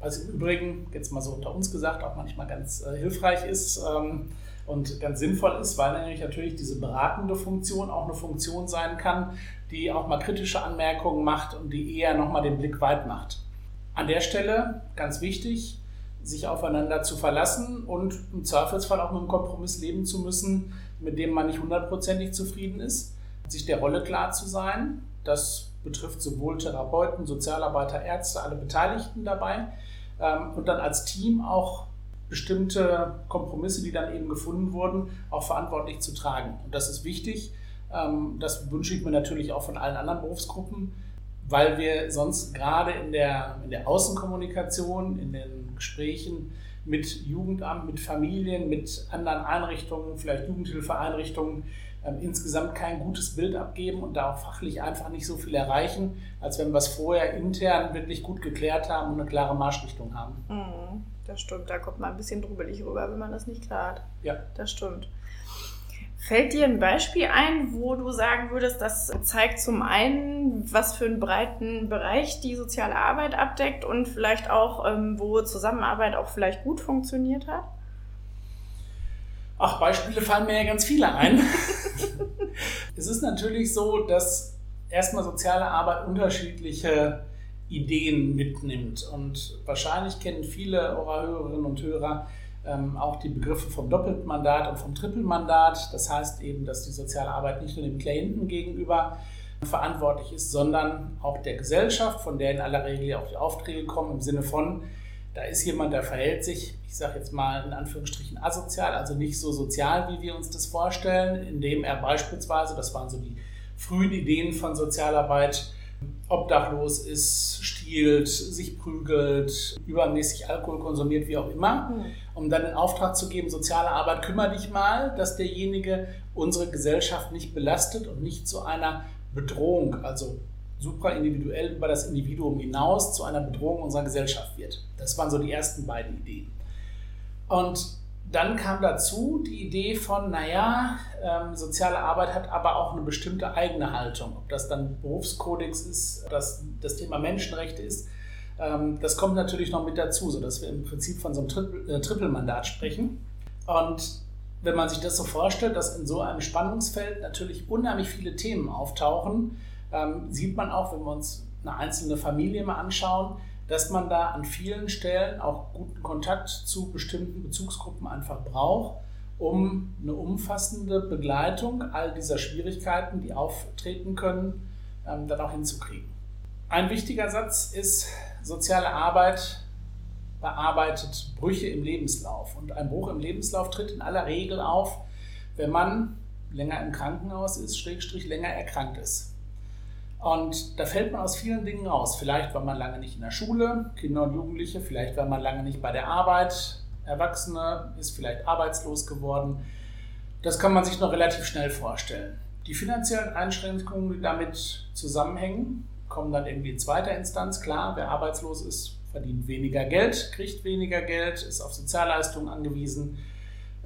Was im Übrigen, jetzt mal so unter uns gesagt, auch manchmal ganz äh, hilfreich ist. Ähm, und ganz sinnvoll ist, weil nämlich natürlich diese beratende Funktion auch eine Funktion sein kann, die auch mal kritische Anmerkungen macht und die eher nochmal den Blick weit macht. An der Stelle ganz wichtig, sich aufeinander zu verlassen und im Zweifelsfall auch mit einem Kompromiss leben zu müssen, mit dem man nicht hundertprozentig zufrieden ist, sich der Rolle klar zu sein. Das betrifft sowohl Therapeuten, Sozialarbeiter, Ärzte, alle Beteiligten dabei ähm, und dann als Team auch bestimmte Kompromisse, die dann eben gefunden wurden, auch verantwortlich zu tragen. Und das ist wichtig. Ähm, das wünsche ich mir natürlich auch von allen anderen Berufsgruppen, weil wir sonst gerade in der, in der Außenkommunikation, in den Gesprächen mit Jugendamt, mit Familien, mit anderen Einrichtungen, vielleicht Jugendhilfeeinrichtungen, ähm, insgesamt kein gutes Bild abgeben und da auch fachlich einfach nicht so viel erreichen, als wenn wir es vorher intern wirklich gut geklärt haben und eine klare Marschrichtung haben. Mhm. Das stimmt, da kommt man ein bisschen drubelig rüber, wenn man das nicht klar hat. Ja. Das stimmt. Fällt dir ein Beispiel ein, wo du sagen würdest, das zeigt zum einen, was für einen breiten Bereich die soziale Arbeit abdeckt und vielleicht auch, ähm, wo Zusammenarbeit auch vielleicht gut funktioniert hat? Ach, Beispiele fallen mir ja ganz viele ein. es ist natürlich so, dass erstmal soziale Arbeit unterschiedliche Ideen mitnimmt. Und wahrscheinlich kennen viele eurer Hörerinnen und Hörer ähm, auch die Begriffe vom Doppelmandat und vom Trippelmandat. Das heißt eben, dass die soziale Arbeit nicht nur dem Klienten gegenüber verantwortlich ist, sondern auch der Gesellschaft, von der in aller Regel auch die Aufträge kommen, im Sinne von, da ist jemand, der verhält sich, ich sage jetzt mal in Anführungsstrichen asozial, also nicht so sozial, wie wir uns das vorstellen, indem er beispielsweise, das waren so die frühen Ideen von Sozialarbeit, obdachlos ist, stiehlt, sich prügelt, übermäßig Alkohol konsumiert, wie auch immer, mhm. um dann den Auftrag zu geben, soziale Arbeit, kümmere dich mal, dass derjenige unsere Gesellschaft nicht belastet und nicht zu einer Bedrohung, also supraindividuell über das Individuum hinaus, zu einer Bedrohung unserer Gesellschaft wird. Das waren so die ersten beiden Ideen. Und dann kam dazu die Idee von, naja, ähm, soziale Arbeit hat aber auch eine bestimmte eigene Haltung. Ob das dann Berufskodex ist, das das Thema Menschenrechte ist, ähm, das kommt natürlich noch mit dazu, sodass wir im Prinzip von so einem Triple, äh, Trippelmandat sprechen. Und wenn man sich das so vorstellt, dass in so einem Spannungsfeld natürlich unheimlich viele Themen auftauchen, ähm, sieht man auch, wenn wir uns eine einzelne Familie mal anschauen, dass man da an vielen Stellen auch guten Kontakt zu bestimmten Bezugsgruppen einfach braucht, um eine umfassende Begleitung all dieser Schwierigkeiten, die auftreten können, ähm, dann auch hinzukriegen. Ein wichtiger Satz ist, soziale Arbeit bearbeitet Brüche im Lebenslauf. Und ein Bruch im Lebenslauf tritt in aller Regel auf, wenn man länger im Krankenhaus ist, schrägstrich länger erkrankt ist. Und da fällt man aus vielen Dingen raus. Vielleicht war man lange nicht in der Schule, Kinder und Jugendliche, vielleicht war man lange nicht bei der Arbeit, Erwachsene ist vielleicht arbeitslos geworden. Das kann man sich noch relativ schnell vorstellen. Die finanziellen Einschränkungen, die damit zusammenhängen, kommen dann irgendwie in zweiter Instanz. Klar, wer arbeitslos ist, verdient weniger Geld, kriegt weniger Geld, ist auf Sozialleistungen angewiesen.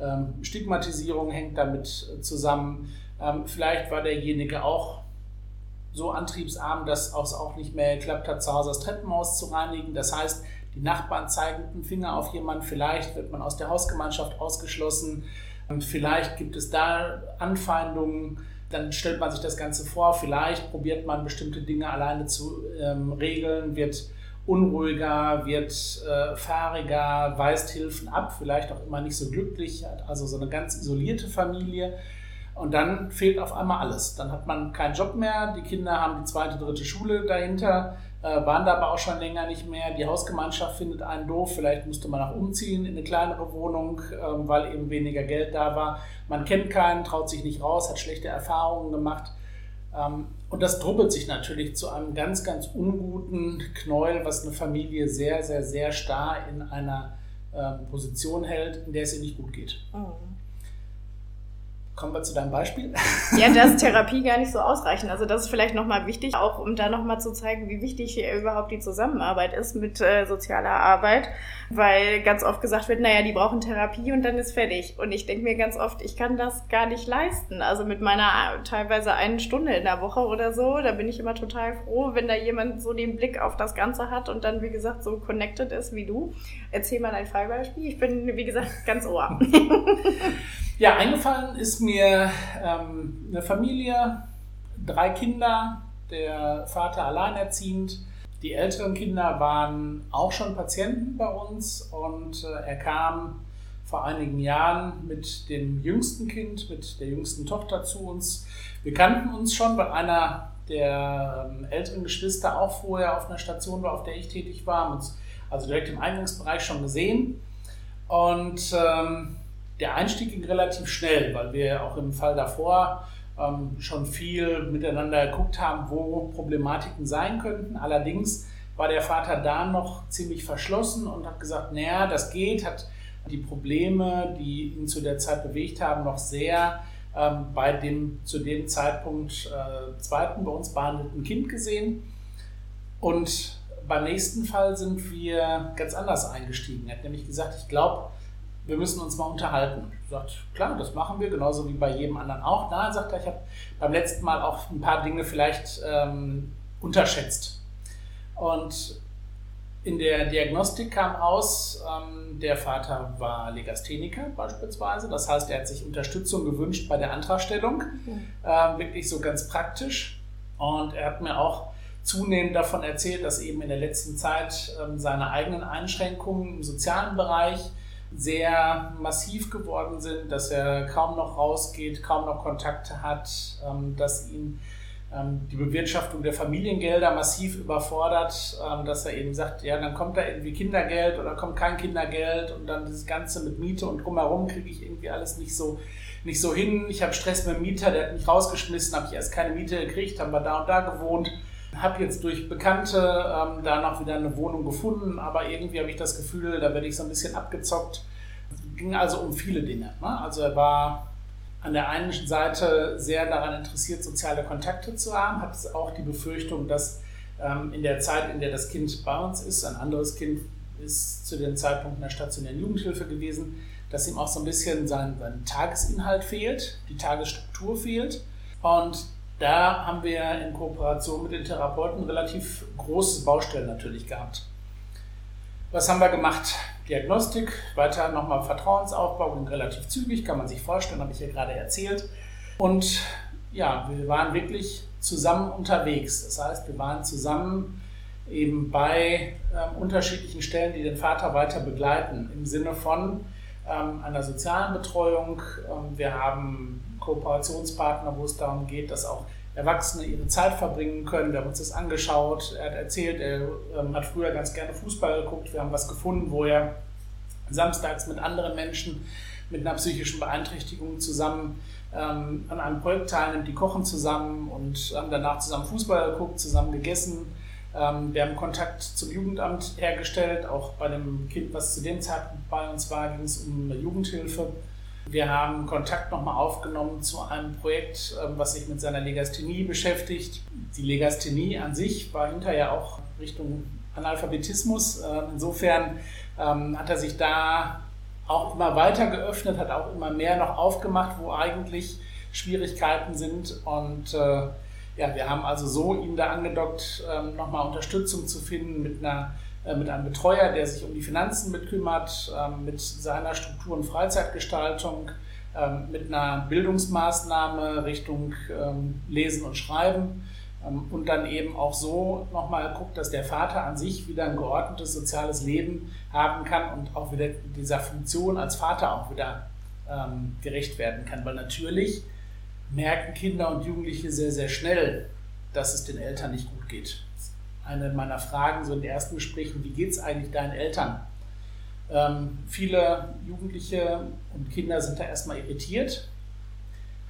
Ähm, Stigmatisierung hängt damit zusammen. Ähm, vielleicht war derjenige auch so antriebsarm, dass es auch nicht mehr geklappt hat, zu Hause das Treppenhaus zu reinigen. Das heißt, die Nachbarn zeigen dem Finger auf jemanden, vielleicht wird man aus der Hausgemeinschaft ausgeschlossen, vielleicht gibt es da Anfeindungen, dann stellt man sich das Ganze vor, vielleicht probiert man bestimmte Dinge alleine zu ähm, regeln, wird unruhiger, wird äh, fahriger, weist Hilfen ab, vielleicht auch immer nicht so glücklich, also so eine ganz isolierte Familie. Und dann fehlt auf einmal alles. Dann hat man keinen Job mehr, die Kinder haben die zweite, dritte Schule dahinter, äh, waren da aber auch schon länger nicht mehr. Die Hausgemeinschaft findet einen doof, vielleicht musste man auch umziehen in eine kleinere Wohnung, äh, weil eben weniger Geld da war. Man kennt keinen, traut sich nicht raus, hat schlechte Erfahrungen gemacht. Ähm, und das drubbelt sich natürlich zu einem ganz, ganz unguten Knäuel, was eine Familie sehr, sehr, sehr starr in einer ähm, Position hält, in der es ihr nicht gut geht. Mhm. Kommen wir zu deinem Beispiel. Ja, da ist Therapie gar nicht so ausreichend. Also das ist vielleicht nochmal wichtig, auch um da nochmal zu zeigen, wie wichtig überhaupt die Zusammenarbeit ist mit äh, sozialer Arbeit. Weil ganz oft gesagt wird, naja, die brauchen Therapie und dann ist fertig. Und ich denke mir ganz oft, ich kann das gar nicht leisten. Also mit meiner teilweise einen Stunde in der Woche oder so, da bin ich immer total froh, wenn da jemand so den Blick auf das Ganze hat und dann, wie gesagt, so connected ist wie du. Erzähl mal dein Fallbeispiel. Ich bin, wie gesagt, ganz ohr. Ja, eingefallen ist mir ähm, eine Familie, drei Kinder, der Vater alleinerziehend. Die älteren Kinder waren auch schon Patienten bei uns und äh, er kam vor einigen Jahren mit dem jüngsten Kind, mit der jüngsten Tochter zu uns. Wir kannten uns schon, weil einer der ähm, älteren Geschwister auch vorher auf einer Station war, auf der ich tätig war, haben uns also direkt im Eingangsbereich schon gesehen. Und ähm, der Einstieg ging relativ schnell, weil wir auch im Fall davor ähm, schon viel miteinander geguckt haben, wo Problematiken sein könnten. Allerdings war der Vater da noch ziemlich verschlossen und hat gesagt, naja, das geht, hat die Probleme, die ihn zu der Zeit bewegt haben, noch sehr ähm, bei dem zu dem Zeitpunkt äh, zweiten bei uns behandelten Kind gesehen. Und beim nächsten Fall sind wir ganz anders eingestiegen. Er hat nämlich gesagt, ich glaube, wir müssen uns mal unterhalten. Sagt, klar, das machen wir, genauso wie bei jedem anderen auch. Na, sagt er, ich habe beim letzten Mal auch ein paar Dinge vielleicht ähm, unterschätzt. Und in der Diagnostik kam raus, ähm, der Vater war Legastheniker beispielsweise. Das heißt, er hat sich Unterstützung gewünscht bei der Antragstellung. Mhm. Ähm, wirklich so ganz praktisch. Und er hat mir auch zunehmend davon erzählt, dass eben in der letzten Zeit ähm, seine eigenen Einschränkungen im sozialen Bereich sehr massiv geworden sind, dass er kaum noch rausgeht, kaum noch Kontakte hat, ähm, dass ihn ähm, die Bewirtschaftung der Familiengelder massiv überfordert, ähm, dass er eben sagt, ja, dann kommt da irgendwie Kindergeld oder kommt kein Kindergeld und dann das Ganze mit Miete und drumherum kriege ich irgendwie alles nicht so, nicht so hin. Ich habe Stress mit dem Mieter, der hat mich rausgeschmissen, habe ich erst keine Miete gekriegt, haben wir da und da gewohnt habe jetzt durch Bekannte ähm, da noch wieder eine Wohnung gefunden, aber irgendwie habe ich das Gefühl, da werde ich so ein bisschen abgezockt. Es ging also um viele Dinge. Ne? Also er war an der einen Seite sehr daran interessiert, soziale Kontakte zu haben, hat auch die Befürchtung, dass ähm, in der Zeit, in der das Kind bei uns ist, ein anderes Kind ist zu dem Zeitpunkt in der stationären Jugendhilfe gewesen, dass ihm auch so ein bisschen sein, sein Tagesinhalt fehlt, die Tagesstruktur fehlt. Und da haben wir in Kooperation mit den Therapeuten relativ große Baustellen natürlich gehabt. Was haben wir gemacht? Diagnostik, weiter nochmal Vertrauensaufbau, ging relativ zügig, kann man sich vorstellen, habe ich ja gerade erzählt. Und ja, wir waren wirklich zusammen unterwegs. Das heißt, wir waren zusammen eben bei ähm, unterschiedlichen Stellen, die den Vater weiter begleiten, im Sinne von ähm, einer sozialen Betreuung. Ähm, wir haben Kooperationspartner, wo es darum geht, dass auch Erwachsene ihre Zeit verbringen können. Wir haben uns das angeschaut. Er hat erzählt, er ähm, hat früher ganz gerne Fußball geguckt. Wir haben was gefunden, wo er samstags mit anderen Menschen mit einer psychischen Beeinträchtigung zusammen ähm, an einem Projekt teilnimmt. Die kochen zusammen und haben danach zusammen Fußball geguckt, zusammen gegessen. Ähm, wir haben Kontakt zum Jugendamt hergestellt. Auch bei dem Kind, was zu dem Zeitpunkt bei uns war, ging es um Jugendhilfe. Wir haben Kontakt nochmal aufgenommen zu einem Projekt, ähm, was sich mit seiner Legasthenie beschäftigt. Die Legasthenie an sich war hinterher auch Richtung Analphabetismus. Ähm, insofern ähm, hat er sich da auch immer weiter geöffnet, hat auch immer mehr noch aufgemacht, wo eigentlich Schwierigkeiten sind. Und äh, ja, wir haben also so ihm da angedockt, nochmal Unterstützung zu finden mit einer mit einem Betreuer, der sich um die Finanzen mitkümmert, ähm, mit seiner Struktur- und Freizeitgestaltung, ähm, mit einer Bildungsmaßnahme Richtung ähm, Lesen und Schreiben und dann eben auch so nochmal guckt, dass der Vater an sich wieder ein geordnetes soziales Leben haben kann und auch wieder dieser Funktion als Vater auch wieder gerecht werden kann. Weil natürlich merken Kinder und Jugendliche sehr, sehr schnell, dass es den Eltern nicht gut geht eine meiner Fragen so in den ersten Gesprächen, wie geht es eigentlich deinen Eltern? Ähm, viele Jugendliche und Kinder sind da erstmal irritiert.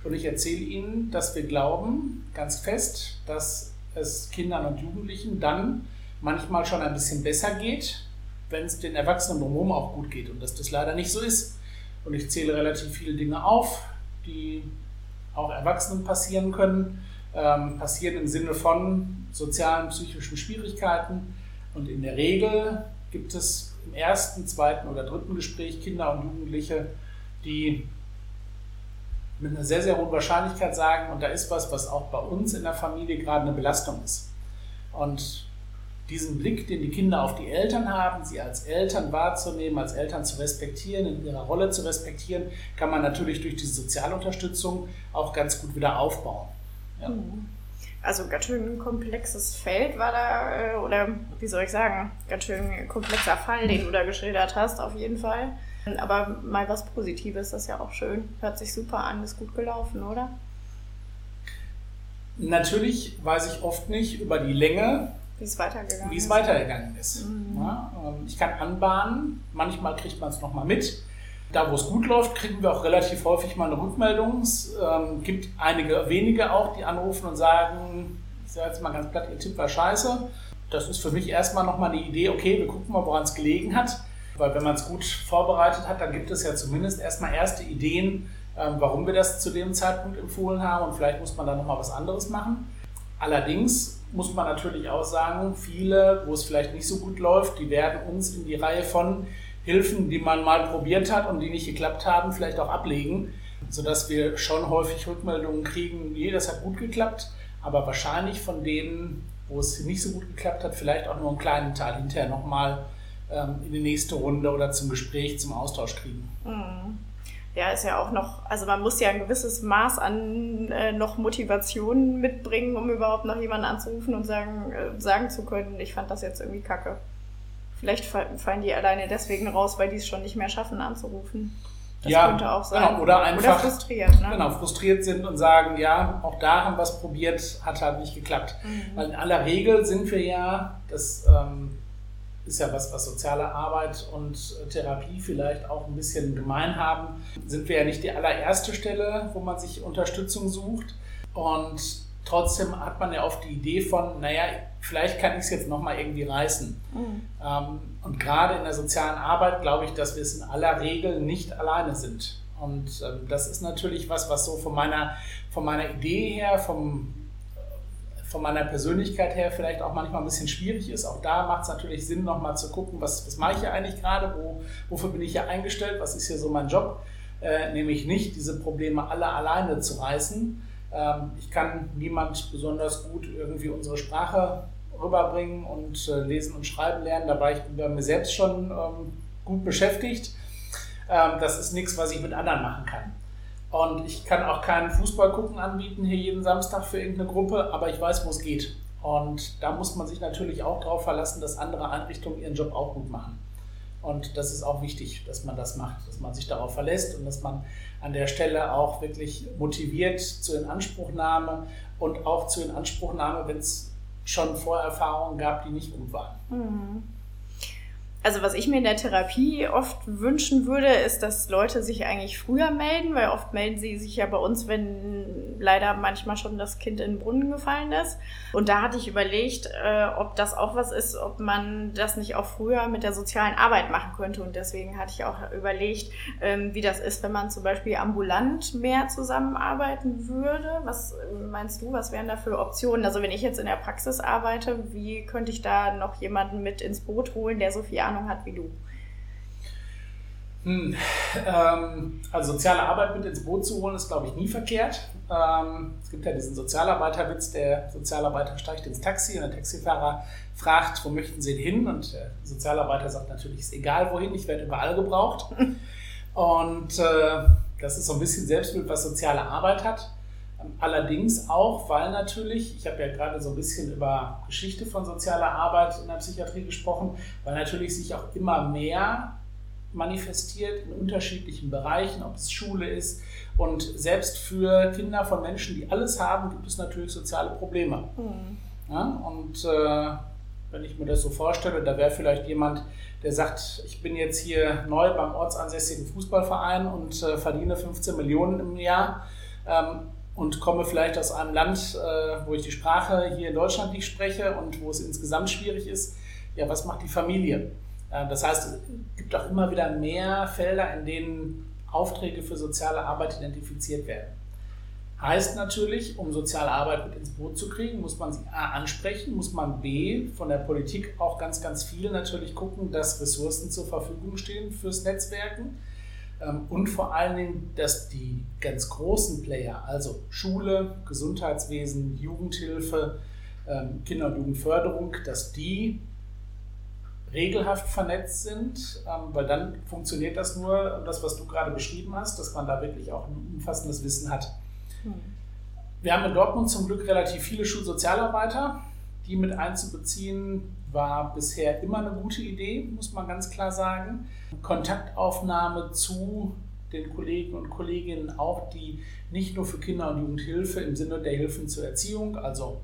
Und ich erzähle ihnen, dass wir glauben, ganz fest, dass es Kindern und Jugendlichen dann manchmal schon ein bisschen besser geht, wenn es den Erwachsenen drumherum auch gut geht und dass das leider nicht so ist. Und ich zähle relativ viele Dinge auf, die auch Erwachsenen passieren können ähm, passieren im Sinne von sozialen, psychischen Schwierigkeiten. Und in der Regel gibt es im ersten, zweiten oder dritten Gespräch Kinder und Jugendliche, die mit einer sehr, sehr hohen Wahrscheinlichkeit sagen, und da ist was, was auch bei uns in der Familie gerade eine Belastung ist. Und diesen Blick, den die Kinder auf die Eltern haben, sie als Eltern wahrzunehmen, als Eltern zu respektieren, in ihrer Rolle zu respektieren, kann man natürlich durch diese Sozialunterstützung auch ganz gut wieder aufbauen. Ja. Mhm. Also ganz schön komplexes Feld war da, äh, oder wie soll ich sagen, ganz schön komplexer Fall, den du da geschildert hast, auf jeden Fall. Aber mal was Positives, das ist ja auch schön. Hört sich super an, ist gut gelaufen, oder? Natürlich weiß ich oft nicht über die Länge, wie es weitergegangen wie es weitergegangen ist. Mhm. Ja, ähm, ich kann anbahnen, manchmal kriegt man es nochmal mit. Da, wo es gut läuft, kriegen wir auch relativ häufig mal eine Rückmeldung. Es ähm, gibt einige wenige auch, die anrufen und sagen, ich sage jetzt mal ganz platt, ihr Tipp war scheiße. Das ist für mich erstmal nochmal eine Idee, okay, wir gucken mal, woran es gelegen hat. Weil wenn man es gut vorbereitet hat, dann gibt es ja zumindest erstmal erste Ideen, ähm, warum wir das zu dem Zeitpunkt empfohlen haben und vielleicht muss man da nochmal was anderes machen. Allerdings muss man natürlich auch sagen, viele, wo es vielleicht nicht so gut läuft, die werden uns in die Reihe von Hilfen, die man mal probiert hat und die nicht geklappt haben, vielleicht auch ablegen, sodass wir schon häufig Rückmeldungen kriegen, nee, das hat gut geklappt, aber wahrscheinlich von denen, wo es nicht so gut geklappt hat, vielleicht auch nur einen kleinen Teil hinterher nochmal ähm, in die nächste Runde oder zum Gespräch, zum Austausch kriegen. Mhm. Ja, ist ja auch noch, also man muss ja ein gewisses Maß an äh, noch Motivation mitbringen, um überhaupt noch jemanden anzurufen und sagen, äh, sagen zu können, ich fand das jetzt irgendwie kacke. Vielleicht fallen die alleine deswegen raus, weil die es schon nicht mehr schaffen anzurufen. Das ja, könnte auch sein. Genau, oder einfach oder frustriert, ne? genau, frustriert sind und sagen, ja, auch da haben wir es probiert, hat halt nicht geklappt. Mhm. Weil in aller Regel sind wir ja, das ähm, ist ja was, was soziale Arbeit und Therapie vielleicht auch ein bisschen gemein haben, sind wir ja nicht die allererste Stelle, wo man sich Unterstützung sucht. Und trotzdem hat man ja oft die Idee von, naja, vielleicht kann ich es jetzt nochmal irgendwie reißen. Mhm. Ähm, und gerade in der sozialen Arbeit glaube ich, dass wir es in aller Regel nicht alleine sind. Und ähm, das ist natürlich was, was so von meiner, von meiner Idee her, vom, von meiner Persönlichkeit her vielleicht auch manchmal ein bisschen schwierig ist. Auch da macht es natürlich Sinn, nochmal zu gucken, was, was mache ich hier eigentlich gerade, wo, wofür bin ich hier eingestellt, was ist hier so mein Job. Äh, nämlich nicht, diese Probleme alle alleine zu reißen, ich kann niemand besonders gut irgendwie unsere Sprache rüberbringen und äh, lesen und schreiben lernen. Da war ich bei mir selbst schon ähm, gut beschäftigt. Ähm, das ist nichts, was ich mit anderen machen kann. Und ich kann auch keinen Fußball gucken anbieten hier jeden Samstag für irgendeine Gruppe, aber ich weiß, wo es geht. Und da muss man sich natürlich auch darauf verlassen, dass andere Einrichtungen ihren Job auch gut machen. Und das ist auch wichtig, dass man das macht, dass man sich darauf verlässt und dass man an der Stelle auch wirklich motiviert zur Inanspruchnahme und auch zur Inanspruchnahme, wenn es schon Vorerfahrungen gab, die nicht gut waren. Mhm. Also was ich mir in der Therapie oft wünschen würde, ist, dass Leute sich eigentlich früher melden, weil oft melden sie sich ja bei uns, wenn leider manchmal schon das Kind in den Brunnen gefallen ist. Und da hatte ich überlegt, äh, ob das auch was ist, ob man das nicht auch früher mit der sozialen Arbeit machen könnte. Und deswegen hatte ich auch überlegt, ähm, wie das ist, wenn man zum Beispiel ambulant mehr zusammenarbeiten würde. Was meinst du, was wären da für Optionen? Also wenn ich jetzt in der Praxis arbeite, wie könnte ich da noch jemanden mit ins Boot holen, der so viel Ahnung hat wie du? Hm, ähm, also soziale Arbeit mit ins Boot zu holen, ist, glaube ich, nie verkehrt. Ähm, es gibt ja diesen Sozialarbeiterwitz, der Sozialarbeiter steigt ins Taxi und der Taxifahrer fragt, wo möchten Sie hin? Und der Sozialarbeiter sagt natürlich, ist egal wohin, ich werde überall gebraucht. Und äh, das ist so ein bisschen Selbstbild, was soziale Arbeit hat. Allerdings auch, weil natürlich, ich habe ja gerade so ein bisschen über Geschichte von sozialer Arbeit in der Psychiatrie gesprochen, weil natürlich sich auch immer mehr manifestiert in unterschiedlichen Bereichen, ob es Schule ist. Und selbst für Kinder von Menschen, die alles haben, gibt es natürlich soziale Probleme. Mhm. Ja, und äh, wenn ich mir das so vorstelle, da wäre vielleicht jemand, der sagt, ich bin jetzt hier neu beim ortsansässigen Fußballverein und äh, verdiene 15 Millionen im Jahr ähm, und komme vielleicht aus einem Land, äh, wo ich die Sprache hier in Deutschland nicht spreche und wo es insgesamt schwierig ist. Ja, was macht die Familie? Äh, das heißt, es gibt auch immer wieder mehr Felder, in denen Aufträge für soziale Arbeit identifiziert werden. Heißt natürlich, um soziale Arbeit mit ins Boot zu kriegen, muss man sie A ansprechen, muss man B von der Politik auch ganz, ganz viel natürlich gucken, dass Ressourcen zur Verfügung stehen fürs Netzwerken und vor allen Dingen, dass die ganz großen Player, also Schule, Gesundheitswesen, Jugendhilfe, ähm, Kinder- und Jugendförderung, dass die regelhaft vernetzt sind, ähm, weil dann funktioniert das nur, das, was du gerade beschrieben hast, dass man da wirklich auch ein umfassendes Wissen hat. Hm. Wir haben in Dortmund zum Glück relativ viele Schulsozialarbeiter. Die mit einzubeziehen war bisher immer eine gute Idee, muss man ganz klar sagen. Kontaktaufnahme zu den Kollegen und Kolleginnen auch, die nicht nur für Kinder- und Jugendhilfe im Sinne der Hilfen zur Erziehung, also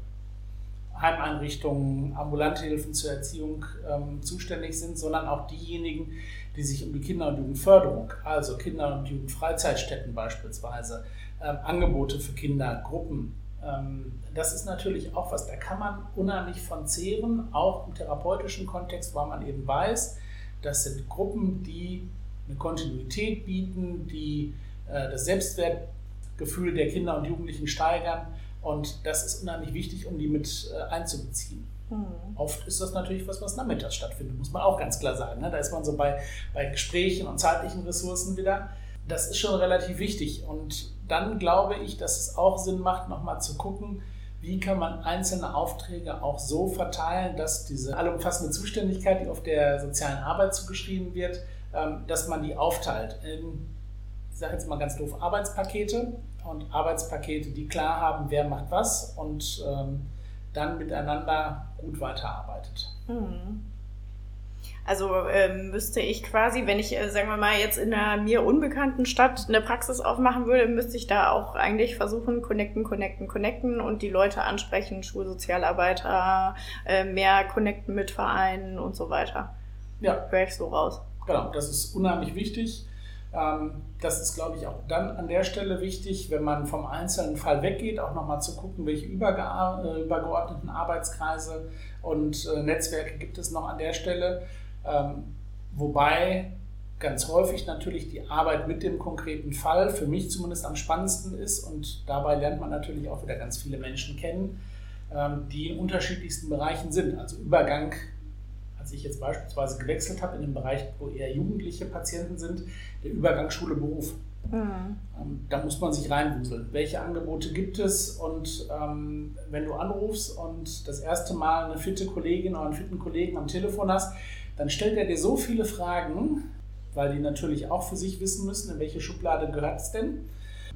Heimeinrichtungen, ambulante Hilfen zur Erziehung ähm, zuständig sind, sondern auch diejenigen, die sich um die Kinder- und Jugendförderung, also Kinder- und Jugendfreizeitstätten beispielsweise, ähm, Angebote für Kinder, Gruppen, ähm, das ist natürlich auch was, da kann man unheimlich von zehren, auch im therapeutischen Kontext, weil man eben weiß, das sind Gruppen, die eine Kontinuität bieten, die äh, das Selbstwertgefühl der Kinder und Jugendlichen steigern und das ist unheimlich wichtig, um die mit äh, einzubeziehen. Mhm. Oft ist das natürlich was, was nachmittags stattfindet, muss man auch ganz klar sagen. Ne? Da ist man so bei, bei Gesprächen und zeitlichen Ressourcen wieder. Das ist schon relativ wichtig. Und dann glaube ich, dass es auch Sinn macht, nochmal zu gucken, wie kann man einzelne Aufträge auch so verteilen, dass diese allumfassende Zuständigkeit, die auf der sozialen Arbeit zugeschrieben wird, ähm, dass man die aufteilt in, ich sage jetzt mal ganz doof, Arbeitspakete, und Arbeitspakete, die klar haben, wer macht was und ähm, dann miteinander gut weiterarbeitet. Mhm. Also ähm, müsste ich quasi, wenn ich, äh, sagen wir mal, jetzt in einer mir unbekannten Stadt eine Praxis aufmachen würde, müsste ich da auch eigentlich versuchen, connecten, connecten, connecten und die Leute ansprechen, Schulsozialarbeiter, äh, mehr connecten mit Vereinen und so weiter. Ja. Höre ich so raus. Genau, das ist unheimlich wichtig. Ähm, das ist, glaube ich, auch dann an der Stelle wichtig, wenn man vom einzelnen Fall weggeht, auch nochmal zu gucken, welche äh, übergeordneten Arbeitskreise und äh, Netzwerke gibt es noch an der Stelle. Ähm, wobei ganz häufig natürlich die Arbeit mit dem konkreten Fall für mich zumindest am spannendsten ist und dabei lernt man natürlich auch wieder ganz viele Menschen kennen, ähm, die in unterschiedlichsten Bereichen sind. Also Übergang als ich jetzt beispielsweise gewechselt habe in den Bereich, wo eher jugendliche Patienten sind, der Übergang Schule-Beruf. Mhm. Ähm, da muss man sich reinwuseln. Welche Angebote gibt es? Und ähm, wenn du anrufst und das erste Mal eine fitte Kollegin oder einen fitten Kollegen am Telefon hast, dann stellt er dir so viele Fragen, weil die natürlich auch für sich wissen müssen, in welche Schublade gehört es denn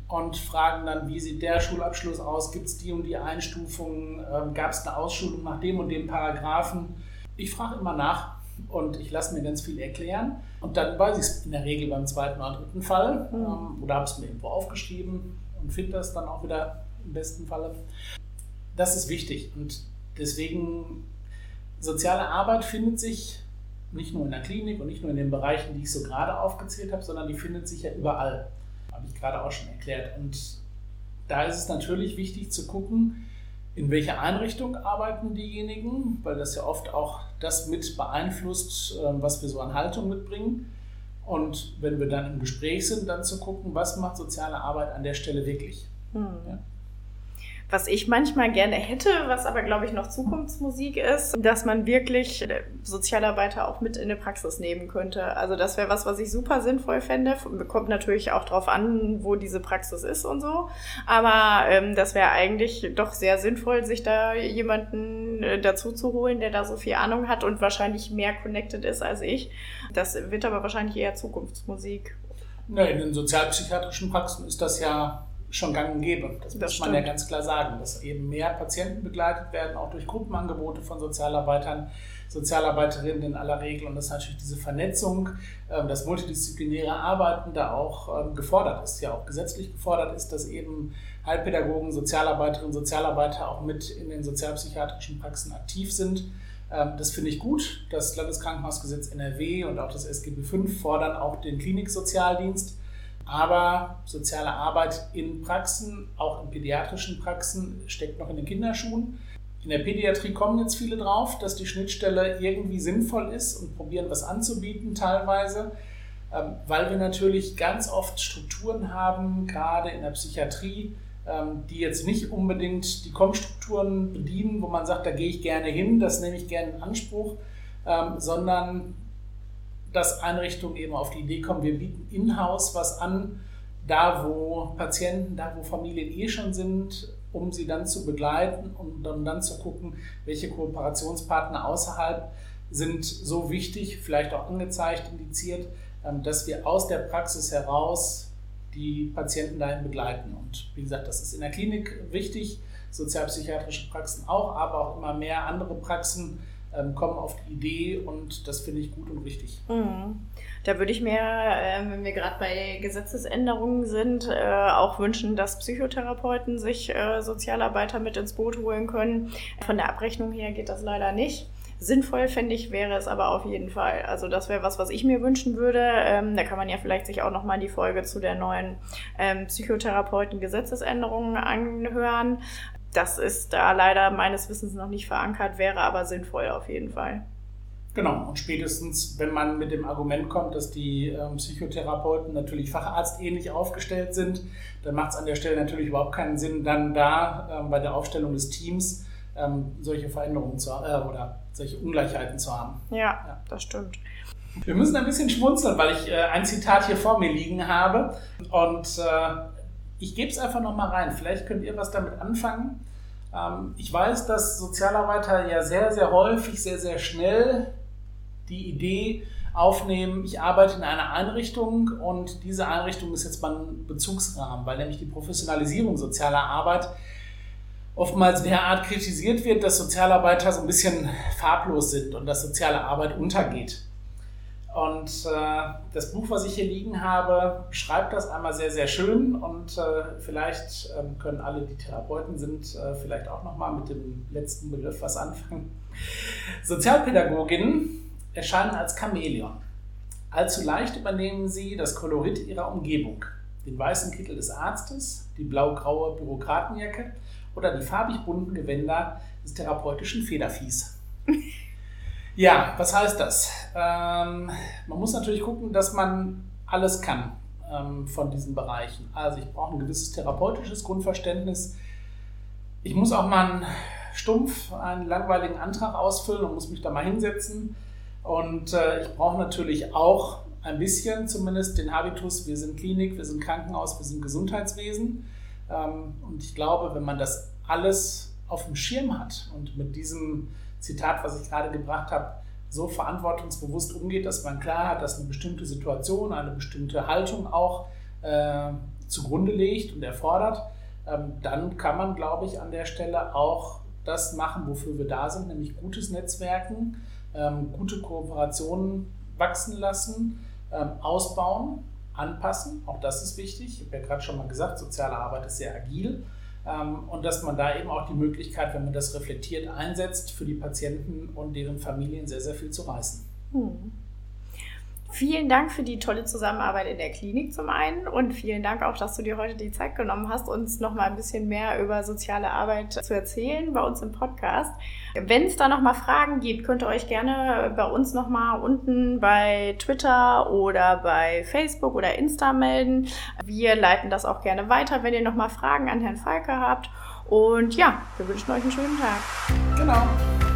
und fragen dann, wie sieht der Schulabschluss aus, gibt es die und die Einstufungen, ähm, gab es eine Ausschulung nach dem und dem Paragraphen ich frage immer nach und ich lasse mir ganz viel erklären. Und dann weiß ich es in der Regel beim zweiten oder dritten Fall mhm. oder habe es mir irgendwo aufgeschrieben und finde das dann auch wieder im besten Falle. Das ist wichtig und deswegen soziale Arbeit findet sich nicht nur in der Klinik und nicht nur in den Bereichen, die ich so gerade aufgezählt habe, sondern die findet sich ja überall. Habe ich gerade auch schon erklärt. Und da ist es natürlich wichtig zu gucken, in welcher Einrichtung arbeiten diejenigen, weil das ja oft auch das mit beeinflusst, ähm, was wir so an Haltung mitbringen. Und wenn wir dann im Gespräch sind, dann zu gucken, was macht soziale Arbeit an der Stelle wirklich. Hm. Ja. Was ich manchmal gerne hätte, was aber, glaube ich, noch Zukunftsmusik ist, dass man wirklich äh, Sozialarbeiter auch mit in eine Praxis nehmen könnte. Also das wäre was, was ich super sinnvoll fände. Kommt natürlich auch drauf an, wo diese Praxis ist und so. Aber ähm, das wäre eigentlich doch sehr sinnvoll, sich da jemanden äh, dazu zu holen, der da so viel Ahnung hat und wahrscheinlich mehr connected ist als ich. Das wird aber wahrscheinlich eher Zukunftsmusik. Ja, in den sozialpsychiatrischen Praxen ist das ja schon gang und gäbe. Das, das muss stimmt. man ja ganz klar sagen, dass eben mehr Patienten begleitet werden, auch durch Gruppenangebote von Sozialarbeitern, Sozialarbeiterinnen in aller Regel. Und dass natürlich diese Vernetzung, ähm, das multidisziplinäre Arbeiten da auch ähm, gefordert ist, ja auch gesetzlich gefordert ist, dass eben Heilpädagogen, Sozialarbeiterinnen, Sozialarbeiter auch mit in den sozialpsychiatrischen Praxen aktiv sind. Ähm, das finde ich gut. Das Landeskrankenhausgesetz NRW und auch das SGB V fordern auch den Kliniksozialdienst aber soziale Arbeit in Praxen, auch in pädiatrischen Praxen, steckt noch in den Kinderschuhen. In der Pädiatrie kommen jetzt viele drauf, dass die Schnittstelle irgendwie sinnvoll ist und probieren, was anzubieten teilweise, ähm, weil wir natürlich ganz oft Strukturen haben, gerade in der Psychiatrie, ähm, die jetzt nicht unbedingt die Kommstrukturen bedienen, wo man sagt, da gehe ich gerne hin, das nehme ich gerne in Anspruch, ähm, sondern dass Einrichtungen eben auf die Idee kommen, wir bieten in-house was an, da wo Patienten, da wo Familien eh schon sind, um sie dann zu begleiten und dann, dann zu gucken, welche Kooperationspartner außerhalb sind so wichtig, vielleicht auch angezeigt, indiziert, ähm, dass wir aus der Praxis heraus die Patienten dahin begleiten. Und wie gesagt, das ist in der Klinik wichtig, sozialpsychiatrische Praxen auch, aber auch immer mehr andere Praxen kommen auf die Idee und das finde ich gut und richtig. Mhm. Da würde ich mir, äh, wenn wir gerade bei Gesetzesänderungen sind, äh, auch wünschen, dass Psychotherapeuten sich äh, Sozialarbeiter mit ins Boot holen können. Von der Abrechnung her geht das leider nicht. Sinnvoll fände ich, wäre es aber auf jeden Fall. Also das wäre was, was ich mir wünschen würde. Ähm, da kann man ja vielleicht sich auch nochmal die Folge zu der neuen ähm, Psychotherapeuten-Gesetzesänderungen anhören. Das ist da leider meines Wissens noch nicht verankert, wäre aber sinnvoll auf jeden Fall. Genau, und spätestens, wenn man mit dem Argument kommt, dass die ähm, Psychotherapeuten natürlich facharztähnlich aufgestellt sind, dann macht es an der Stelle natürlich überhaupt keinen Sinn, dann da ähm, bei der Aufstellung des Teams ähm, solche Veränderungen zu, äh, oder solche Ungleichheiten zu haben. Ja, ja, das stimmt. Wir müssen ein bisschen schmunzeln, weil ich äh, ein Zitat hier vor mir liegen habe und äh, ich gebe es einfach nochmal rein. Vielleicht könnt ihr was damit anfangen. Ähm, ich weiß, dass Sozialarbeiter ja sehr, sehr häufig, sehr, sehr schnell die Idee aufnehmen, ich arbeite in einer Einrichtung und diese Einrichtung ist jetzt mein Bezugsrahmen, weil nämlich die Professionalisierung sozialer Arbeit oftmals derart kritisiert wird, dass Sozialarbeiter so ein bisschen farblos sind und dass soziale Arbeit untergeht. Und äh, das Buch, was ich hier liegen habe, schreibt das einmal sehr, sehr schön und äh, vielleicht ähm, können alle, die Therapeuten sind, äh, vielleicht auch nochmal mit dem letzten Begriff was anfangen. Sozialpädagoginnen erscheinen als Chamäleon. Allzu leicht übernehmen sie das Kolorit ihrer Umgebung. Den weißen Kittel des Arztes, die blau-graue Bürokratenjacke oder die farbig bunten Gewänder des therapeutischen Federviehs. Ja, was heißt das? Ähm, man muss natürlich gucken, dass man alles kann ähm, von diesen Bereichen. Also ich brauche ein gewisses therapeutisches Grundverständnis. Ich muss auch mal einen stumpf einen langweiligen Antrag ausfüllen und muss mich da mal hinsetzen. Und äh, ich brauche natürlich auch ein bisschen zumindest den Habitus, wir sind Klinik, wir sind Krankenhaus, wir sind Gesundheitswesen. Ähm, und ich glaube, wenn man das alles auf dem Schirm hat und mit diesem Zitat, was ich gerade gebracht habe, so verantwortungsbewusst umgeht, dass man klar hat, dass eine bestimmte Situation, eine bestimmte Haltung auch äh, zugrunde legt und erfordert, ähm, dann kann man, glaube ich, an der Stelle auch das machen, wofür wir da sind, nämlich gutes Netzwerken, ähm, gute Kooperationen wachsen lassen, ähm, ausbauen, anpassen. Auch das ist wichtig. Ich habe ja gerade schon mal gesagt, soziale Arbeit ist sehr agil. Ähm, und dass man da eben auch die Möglichkeit, wenn man das reflektiert einsetzt, für die Patienten und deren Familien sehr, sehr viel zu reißen. Hm. Vielen Dank für die tolle Zusammenarbeit in der Klinik zum einen und vielen Dank auch, dass du dir heute die Zeit genommen hast, uns noch mal ein bisschen mehr über soziale Arbeit zu erzählen bei uns im Podcast. Wenn es da noch mal Fragen gibt, könnt ihr euch gerne bei uns noch mal unten bei Twitter oder bei Facebook oder Insta melden. Wir leiten das auch gerne weiter, wenn ihr noch mal Fragen an Herrn Falke habt. Und ja, wir wünschen euch einen schönen Tag. Genau.